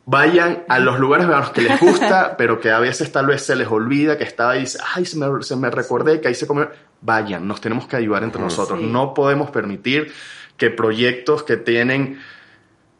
Vayan a los lugares veganos que les gusta, pero que a veces tal vez se les olvida que estaba ahí y dice, ay, se me, se me recordé que ahí se comió. Vayan, nos tenemos que ayudar entre nosotros. Sí. No podemos permitir que proyectos que tienen,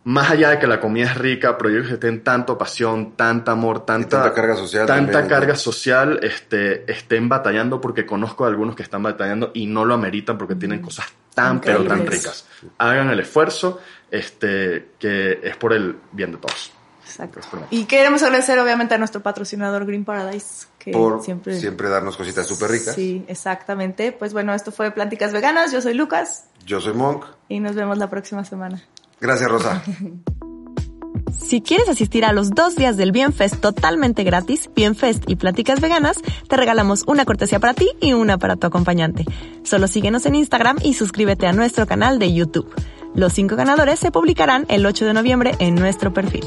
más allá de que la comida es rica, proyectos que tienen tanto pasión, tanta amor, tanta, tanta carga social tanta también, carga ¿no? social, este, estén batallando porque conozco a algunos que están batallando y no lo ameritan porque tienen cosas tan, pero tan Increíbles. ricas. Hagan el esfuerzo, este, que es por el bien de todos. Exacto. Y queremos agradecer obviamente a nuestro patrocinador Green Paradise. Que Por siempre... siempre, darnos cositas súper ricas. Sí, exactamente. Pues bueno, esto fue Pláticas Veganas. Yo soy Lucas Yo soy Monk. y nos vemos la próxima semana. Gracias, Rosa. Si quieres asistir a los dos días del Bienfest totalmente gratis, Bienfest y Pláticas Veganas, te regalamos una cortesía para ti y una para tu acompañante. Solo síguenos en Instagram y suscríbete a nuestro canal de YouTube. Los cinco ganadores se publicarán el 8 de noviembre en nuestro perfil.